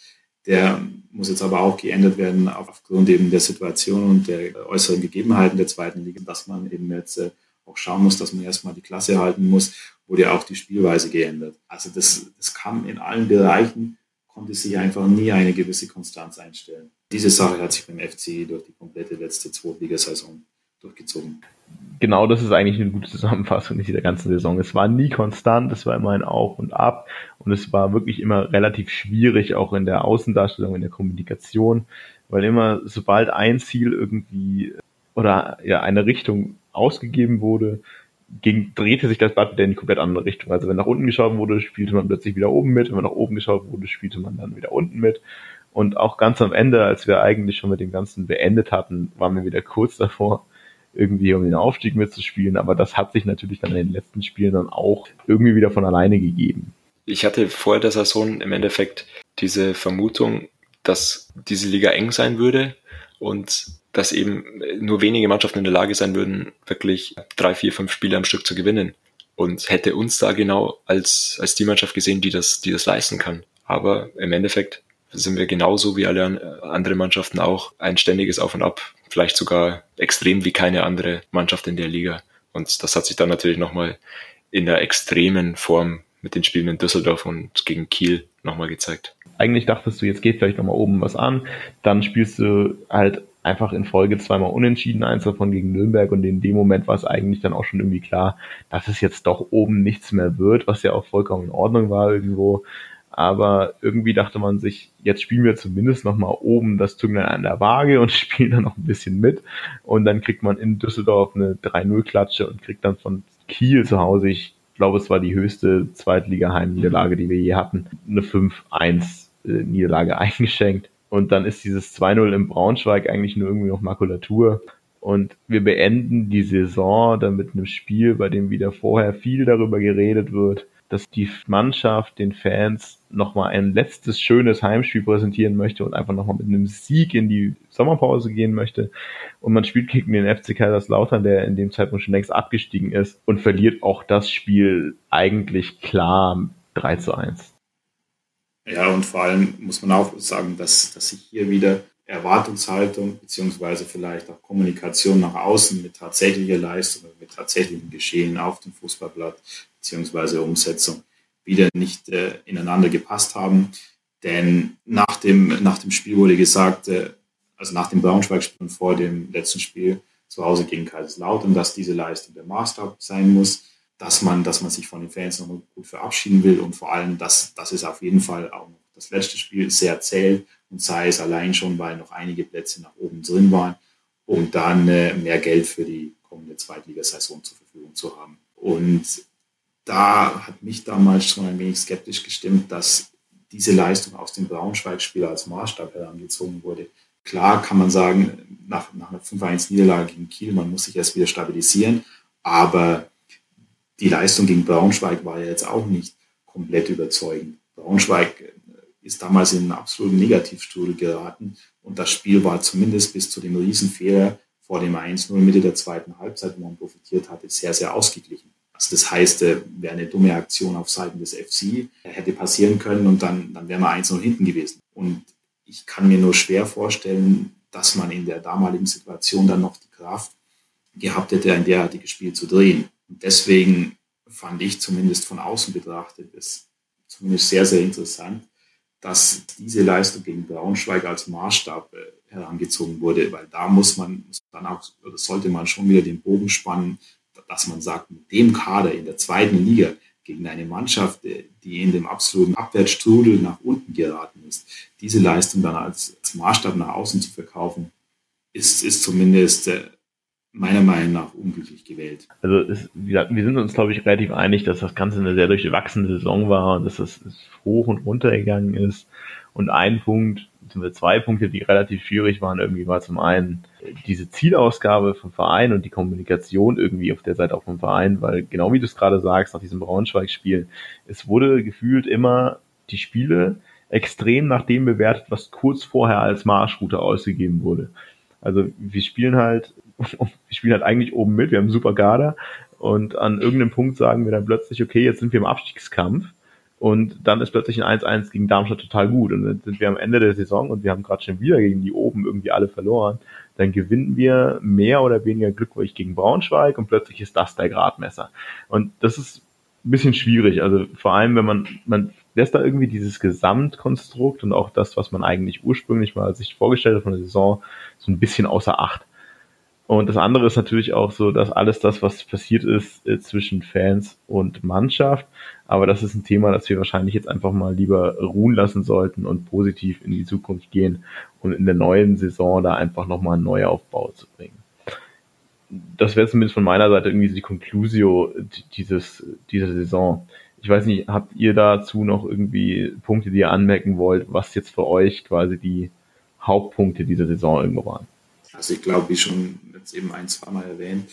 der muss jetzt aber auch geändert werden aufgrund eben der Situation und der äußeren Gegebenheiten der zweiten Liga, dass man eben jetzt äh, auch schauen muss, dass man erstmal die Klasse halten muss, wurde ja auch die Spielweise geändert. Also das, das kam in allen Bereichen, konnte sich einfach nie eine gewisse Konstanz einstellen. Diese Sache hat sich beim FC durch die komplette letzte Zweitligasaison durchgezogen genau das ist eigentlich eine gute Zusammenfassung dieser ganzen Saison. Es war nie konstant, es war immer ein Auf und Ab und es war wirklich immer relativ schwierig, auch in der Außendarstellung, in der Kommunikation, weil immer, sobald ein Ziel irgendwie oder ja eine Richtung ausgegeben wurde, ging, drehte sich das Blatt wieder in die komplett andere Richtung. Also wenn nach unten geschaut wurde, spielte man plötzlich wieder oben mit, wenn nach oben geschaut wurde, spielte man dann wieder unten mit. Und auch ganz am Ende, als wir eigentlich schon mit dem Ganzen beendet hatten, waren wir wieder kurz davor, irgendwie um den Aufstieg mitzuspielen. Aber das hat sich natürlich dann in den letzten Spielen dann auch irgendwie wieder von alleine gegeben. Ich hatte vor der Saison im Endeffekt diese Vermutung, dass diese Liga eng sein würde und dass eben nur wenige Mannschaften in der Lage sein würden, wirklich drei, vier, fünf Spiele am Stück zu gewinnen. Und hätte uns da genau als, als die Mannschaft gesehen, die das, die das leisten kann. Aber im Endeffekt sind wir genauso wie alle anderen Mannschaften auch ein ständiges Auf und Ab. Vielleicht sogar extrem wie keine andere Mannschaft in der Liga. Und das hat sich dann natürlich nochmal in der extremen Form mit den Spielen in Düsseldorf und gegen Kiel nochmal gezeigt. Eigentlich dachtest du, jetzt geht vielleicht nochmal oben was an, dann spielst du halt einfach in Folge zweimal unentschieden, eins davon gegen Nürnberg und in dem Moment war es eigentlich dann auch schon irgendwie klar, dass es jetzt doch oben nichts mehr wird, was ja auch vollkommen in Ordnung war irgendwo. Aber irgendwie dachte man sich, jetzt spielen wir zumindest nochmal oben das Zünglein an der Waage und spielen dann noch ein bisschen mit. Und dann kriegt man in Düsseldorf eine 3-0-Klatsche und kriegt dann von Kiel zu Hause, ich glaube, es war die höchste Zweitliga-Heimniederlage, die wir je hatten, eine 5-1-Niederlage äh, eingeschenkt. Und dann ist dieses 2-0 im Braunschweig eigentlich nur irgendwie noch Makulatur. Und wir beenden die Saison dann mit einem Spiel, bei dem wieder vorher viel darüber geredet wird, dass die Mannschaft den Fans nochmal ein letztes schönes Heimspiel präsentieren möchte und einfach nochmal mit einem Sieg in die Sommerpause gehen möchte. Und man spielt gegen den FC Kaiserslautern, der in dem Zeitpunkt schon längst abgestiegen ist und verliert auch das Spiel eigentlich klar 3 zu 1. Ja, und vor allem muss man auch sagen, dass, dass sich hier wieder Erwartungshaltung beziehungsweise vielleicht auch Kommunikation nach außen mit tatsächlicher Leistung, mit tatsächlichem Geschehen auf dem Fußballblatt beziehungsweise Umsetzung wieder nicht äh, ineinander gepasst haben. Denn nach dem, nach dem Spiel wurde gesagt, äh, also nach dem Braunschweig-Spiel und vor dem letzten Spiel zu Hause gegen Kaiserslautern, dass diese Leistung der Maßstab sein muss, dass man, dass man sich von den Fans noch gut verabschieden will und vor allem, dass, dass es auf jeden Fall auch noch das letzte Spiel sehr zählt und sei es allein schon, weil noch einige Plätze nach oben drin waren, um dann äh, mehr Geld für die kommende Zweitligasaison zur Verfügung zu haben. Und da hat mich damals schon ein wenig skeptisch gestimmt, dass diese Leistung aus dem Braunschweig-Spiel als Maßstab herangezogen wurde. Klar kann man sagen, nach, nach einer 5-1-Niederlage gegen Kiel, man muss sich erst wieder stabilisieren, aber die Leistung gegen Braunschweig war ja jetzt auch nicht komplett überzeugend. Braunschweig ist damals in einen absoluten Negativstrudel geraten und das Spiel war zumindest bis zu dem Riesenfehler vor dem 1-0 Mitte der zweiten Halbzeit, wo man profitiert hatte, sehr, sehr ausgeglichen. Also das heißt, äh, wäre eine dumme Aktion auf Seiten des FC, hätte passieren können und dann, dann wären wir 1-0 hinten gewesen. Und ich kann mir nur schwer vorstellen, dass man in der damaligen Situation dann noch die Kraft gehabt hätte, ein derartiges Spiel zu drehen. Und deswegen fand ich zumindest von außen betrachtet es zumindest sehr, sehr interessant, dass diese Leistung gegen Braunschweig als Maßstab äh, herangezogen wurde, weil da muss man dann auch, oder sollte man schon wieder den Bogen spannen, dass man sagt, mit dem Kader in der zweiten Liga gegen eine Mannschaft, äh, die in dem absoluten Abwärtsstrudel nach unten geraten ist, diese Leistung dann als, als Maßstab nach außen zu verkaufen, ist, ist zumindest äh, meiner Meinung nach unglücklich gewählt. Also es, wir sind uns, glaube ich, relativ einig, dass das Ganze eine sehr durchwachsene Saison war und dass es hoch und runter gegangen ist. Und ein Punkt, zwei Punkte, die relativ schwierig waren, irgendwie war zum einen diese Zielausgabe vom Verein und die Kommunikation irgendwie auf der Seite auch vom Verein, weil genau wie du es gerade sagst, nach diesem Braunschweig-Spiel, es wurde gefühlt immer die Spiele extrem nach dem bewertet, was kurz vorher als Marschroute ausgegeben wurde. Also wir spielen halt wir spielen halt eigentlich oben mit, wir haben einen super Garder und an irgendeinem Punkt sagen wir dann plötzlich, okay, jetzt sind wir im Abstiegskampf und dann ist plötzlich ein 1-1 gegen Darmstadt total gut und dann sind wir am Ende der Saison und wir haben gerade schon wieder gegen die oben irgendwie alle verloren, dann gewinnen wir mehr oder weniger glücklich gegen Braunschweig und plötzlich ist das der Gradmesser. Und das ist ein bisschen schwierig, also vor allem, wenn man, man lässt da irgendwie dieses Gesamtkonstrukt und auch das, was man eigentlich ursprünglich mal sich vorgestellt hat von der Saison, so ein bisschen außer Acht. Und das andere ist natürlich auch so, dass alles das, was passiert ist äh, zwischen Fans und Mannschaft, aber das ist ein Thema, das wir wahrscheinlich jetzt einfach mal lieber ruhen lassen sollten und positiv in die Zukunft gehen und in der neuen Saison da einfach nochmal einen Neuaufbau zu bringen. Das wäre zumindest von meiner Seite irgendwie die Conclusio dieses, dieser Saison. Ich weiß nicht, habt ihr dazu noch irgendwie Punkte, die ihr anmerken wollt, was jetzt für euch quasi die Hauptpunkte dieser Saison irgendwo waren? Also ich glaube, wie schon jetzt eben ein, zweimal erwähnt,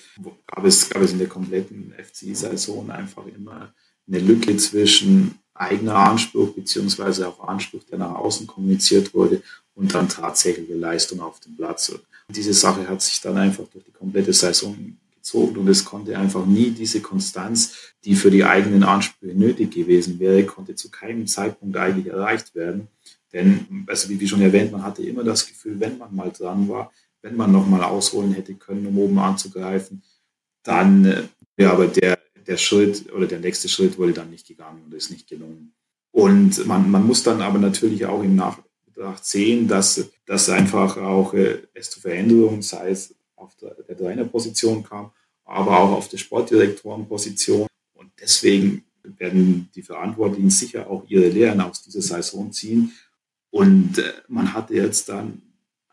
gab es, gab es in der kompletten FC-Saison einfach immer eine Lücke zwischen eigener Anspruch beziehungsweise auch Anspruch, der nach außen kommuniziert wurde und dann tatsächliche Leistung auf dem Platz. Und diese Sache hat sich dann einfach durch die komplette Saison gezogen und es konnte einfach nie diese Konstanz, die für die eigenen Ansprüche nötig gewesen wäre, konnte zu keinem Zeitpunkt eigentlich erreicht werden. Denn, also wie schon erwähnt, man hatte immer das Gefühl, wenn man mal dran war, wenn man nochmal ausholen hätte können, um oben anzugreifen, dann äh, wäre aber der, der Schritt oder der nächste Schritt wurde dann nicht gegangen und ist nicht gelungen. Und man, man muss dann aber natürlich auch im Nachbetracht sehen, dass, dass einfach auch äh, es zu Veränderungen, sei es auf der, der Trainerposition kam, aber auch auf der Sportdirektorenposition. Und deswegen werden die Verantwortlichen sicher auch ihre Lehren aus dieser Saison ziehen. Und äh, man hatte jetzt dann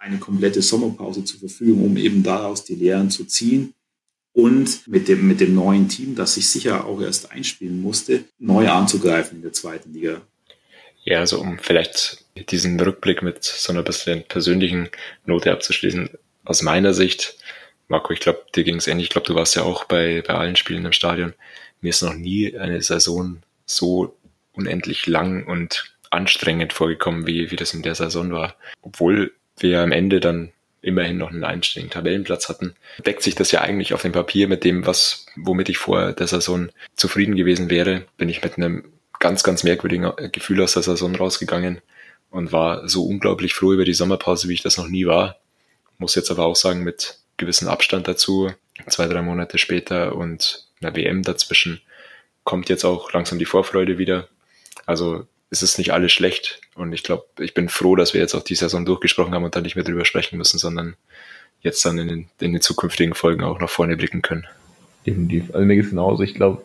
eine komplette Sommerpause zur Verfügung, um eben daraus die Lehren zu ziehen und mit dem, mit dem neuen Team, das sich sicher auch erst einspielen musste, neu anzugreifen in der zweiten Liga. Ja, also um vielleicht diesen Rückblick mit so einer bisschen persönlichen Note abzuschließen. Aus meiner Sicht, Marco, ich glaube, dir ging es ähnlich. Ich glaube, du warst ja auch bei, bei allen Spielen im Stadion. Mir ist noch nie eine Saison so unendlich lang und anstrengend vorgekommen, wie, wie das in der Saison war. Obwohl wir am Ende dann immerhin noch einen einstelligen Tabellenplatz hatten, deckt sich das ja eigentlich auf dem Papier mit dem, was, womit ich vor der Saison zufrieden gewesen wäre. Bin ich mit einem ganz, ganz merkwürdigen Gefühl aus der Saison rausgegangen und war so unglaublich froh über die Sommerpause, wie ich das noch nie war. Muss jetzt aber auch sagen, mit gewissen Abstand dazu, zwei, drei Monate später und einer WM dazwischen, kommt jetzt auch langsam die Vorfreude wieder. Also es ist nicht alles schlecht. Und ich glaube, ich bin froh, dass wir jetzt auch die Saison durchgesprochen haben und dann nicht mehr drüber sprechen müssen, sondern jetzt dann in den, in den zukünftigen Folgen auch nach vorne blicken können. Definitiv. Also mir geht genauso. Ich glaube,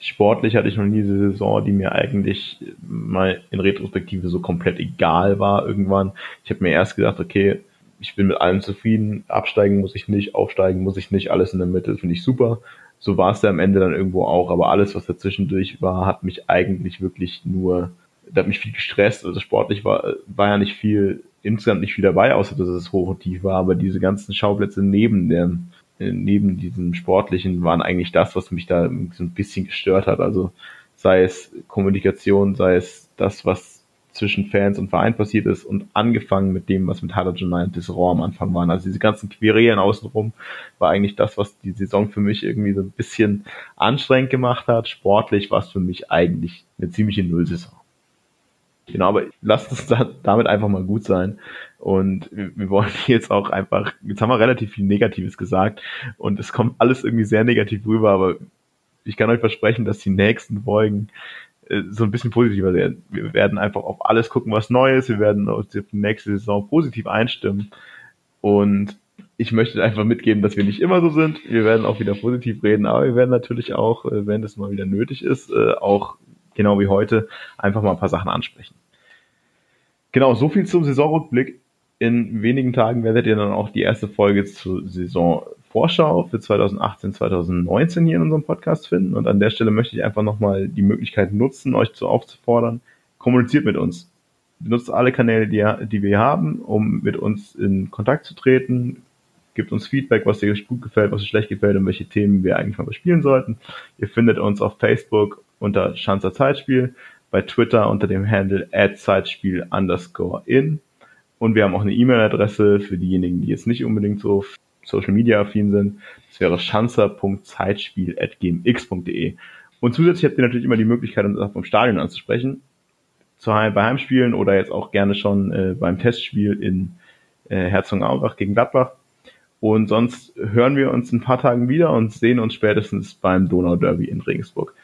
sportlich hatte ich noch nie diese Saison, die mir eigentlich mal in Retrospektive so komplett egal war irgendwann. Ich habe mir erst gedacht, okay, ich bin mit allem zufrieden, absteigen muss ich nicht, aufsteigen muss ich nicht, alles in der Mitte finde ich super. So war es ja am Ende dann irgendwo auch, aber alles, was dazwischendurch war, hat mich eigentlich wirklich nur da hat mich viel gestresst. Also sportlich war, war ja nicht viel, insgesamt nicht viel dabei, außer dass es hoch und tief war. Aber diese ganzen Schauplätze neben dem, neben diesem Sportlichen waren eigentlich das, was mich da so ein bisschen gestört hat. Also sei es Kommunikation, sei es das, was zwischen Fans und Verein passiert ist und angefangen mit dem, was mit Halogen United Tisserand am Anfang waren. Also diese ganzen Querelen außenrum war eigentlich das, was die Saison für mich irgendwie so ein bisschen anstrengend gemacht hat. Sportlich war es für mich eigentlich eine ziemliche Nullsaison. Genau, aber lasst es damit einfach mal gut sein. Und wir wollen jetzt auch einfach, jetzt haben wir relativ viel Negatives gesagt und es kommt alles irgendwie sehr negativ rüber, aber ich kann euch versprechen, dass die nächsten Folgen äh, so ein bisschen positiver werden. Wir werden einfach auf alles gucken, was Neues. Wir werden uns die nächste Saison positiv einstimmen. Und ich möchte einfach mitgeben, dass wir nicht immer so sind. Wir werden auch wieder positiv reden, aber wir werden natürlich auch, äh, wenn es mal wieder nötig ist, äh, auch genau wie heute, einfach mal ein paar Sachen ansprechen. Genau, so viel zum Saisonrückblick. In wenigen Tagen werdet ihr dann auch die erste Folge zur Saisonvorschau für 2018, 2019 hier in unserem Podcast finden. Und an der Stelle möchte ich einfach nochmal die Möglichkeit nutzen, euch zu aufzufordern, kommuniziert mit uns. Benutzt alle Kanäle, die, die wir haben, um mit uns in Kontakt zu treten. Gebt uns Feedback, was dir gut gefällt, was dir schlecht gefällt und welche Themen wir eigentlich mal bespielen sollten. Ihr findet uns auf Facebook unter Schanzer Zeitspiel, bei Twitter unter dem Handle Zeitspiel underscore in. Und wir haben auch eine E-Mail-Adresse für diejenigen, die jetzt nicht unbedingt so Social Media affin sind. Das wäre schanzer.zeitspiel.gmx.de. Und zusätzlich habt ihr natürlich immer die Möglichkeit, uns auch vom Stadion anzusprechen. Zu, bei Heimspielen oder jetzt auch gerne schon äh, beim Testspiel in äh, Herzogenaurach gegen Gladbach. Und sonst hören wir uns in ein paar Tagen wieder und sehen uns spätestens beim Donau Derby in Regensburg.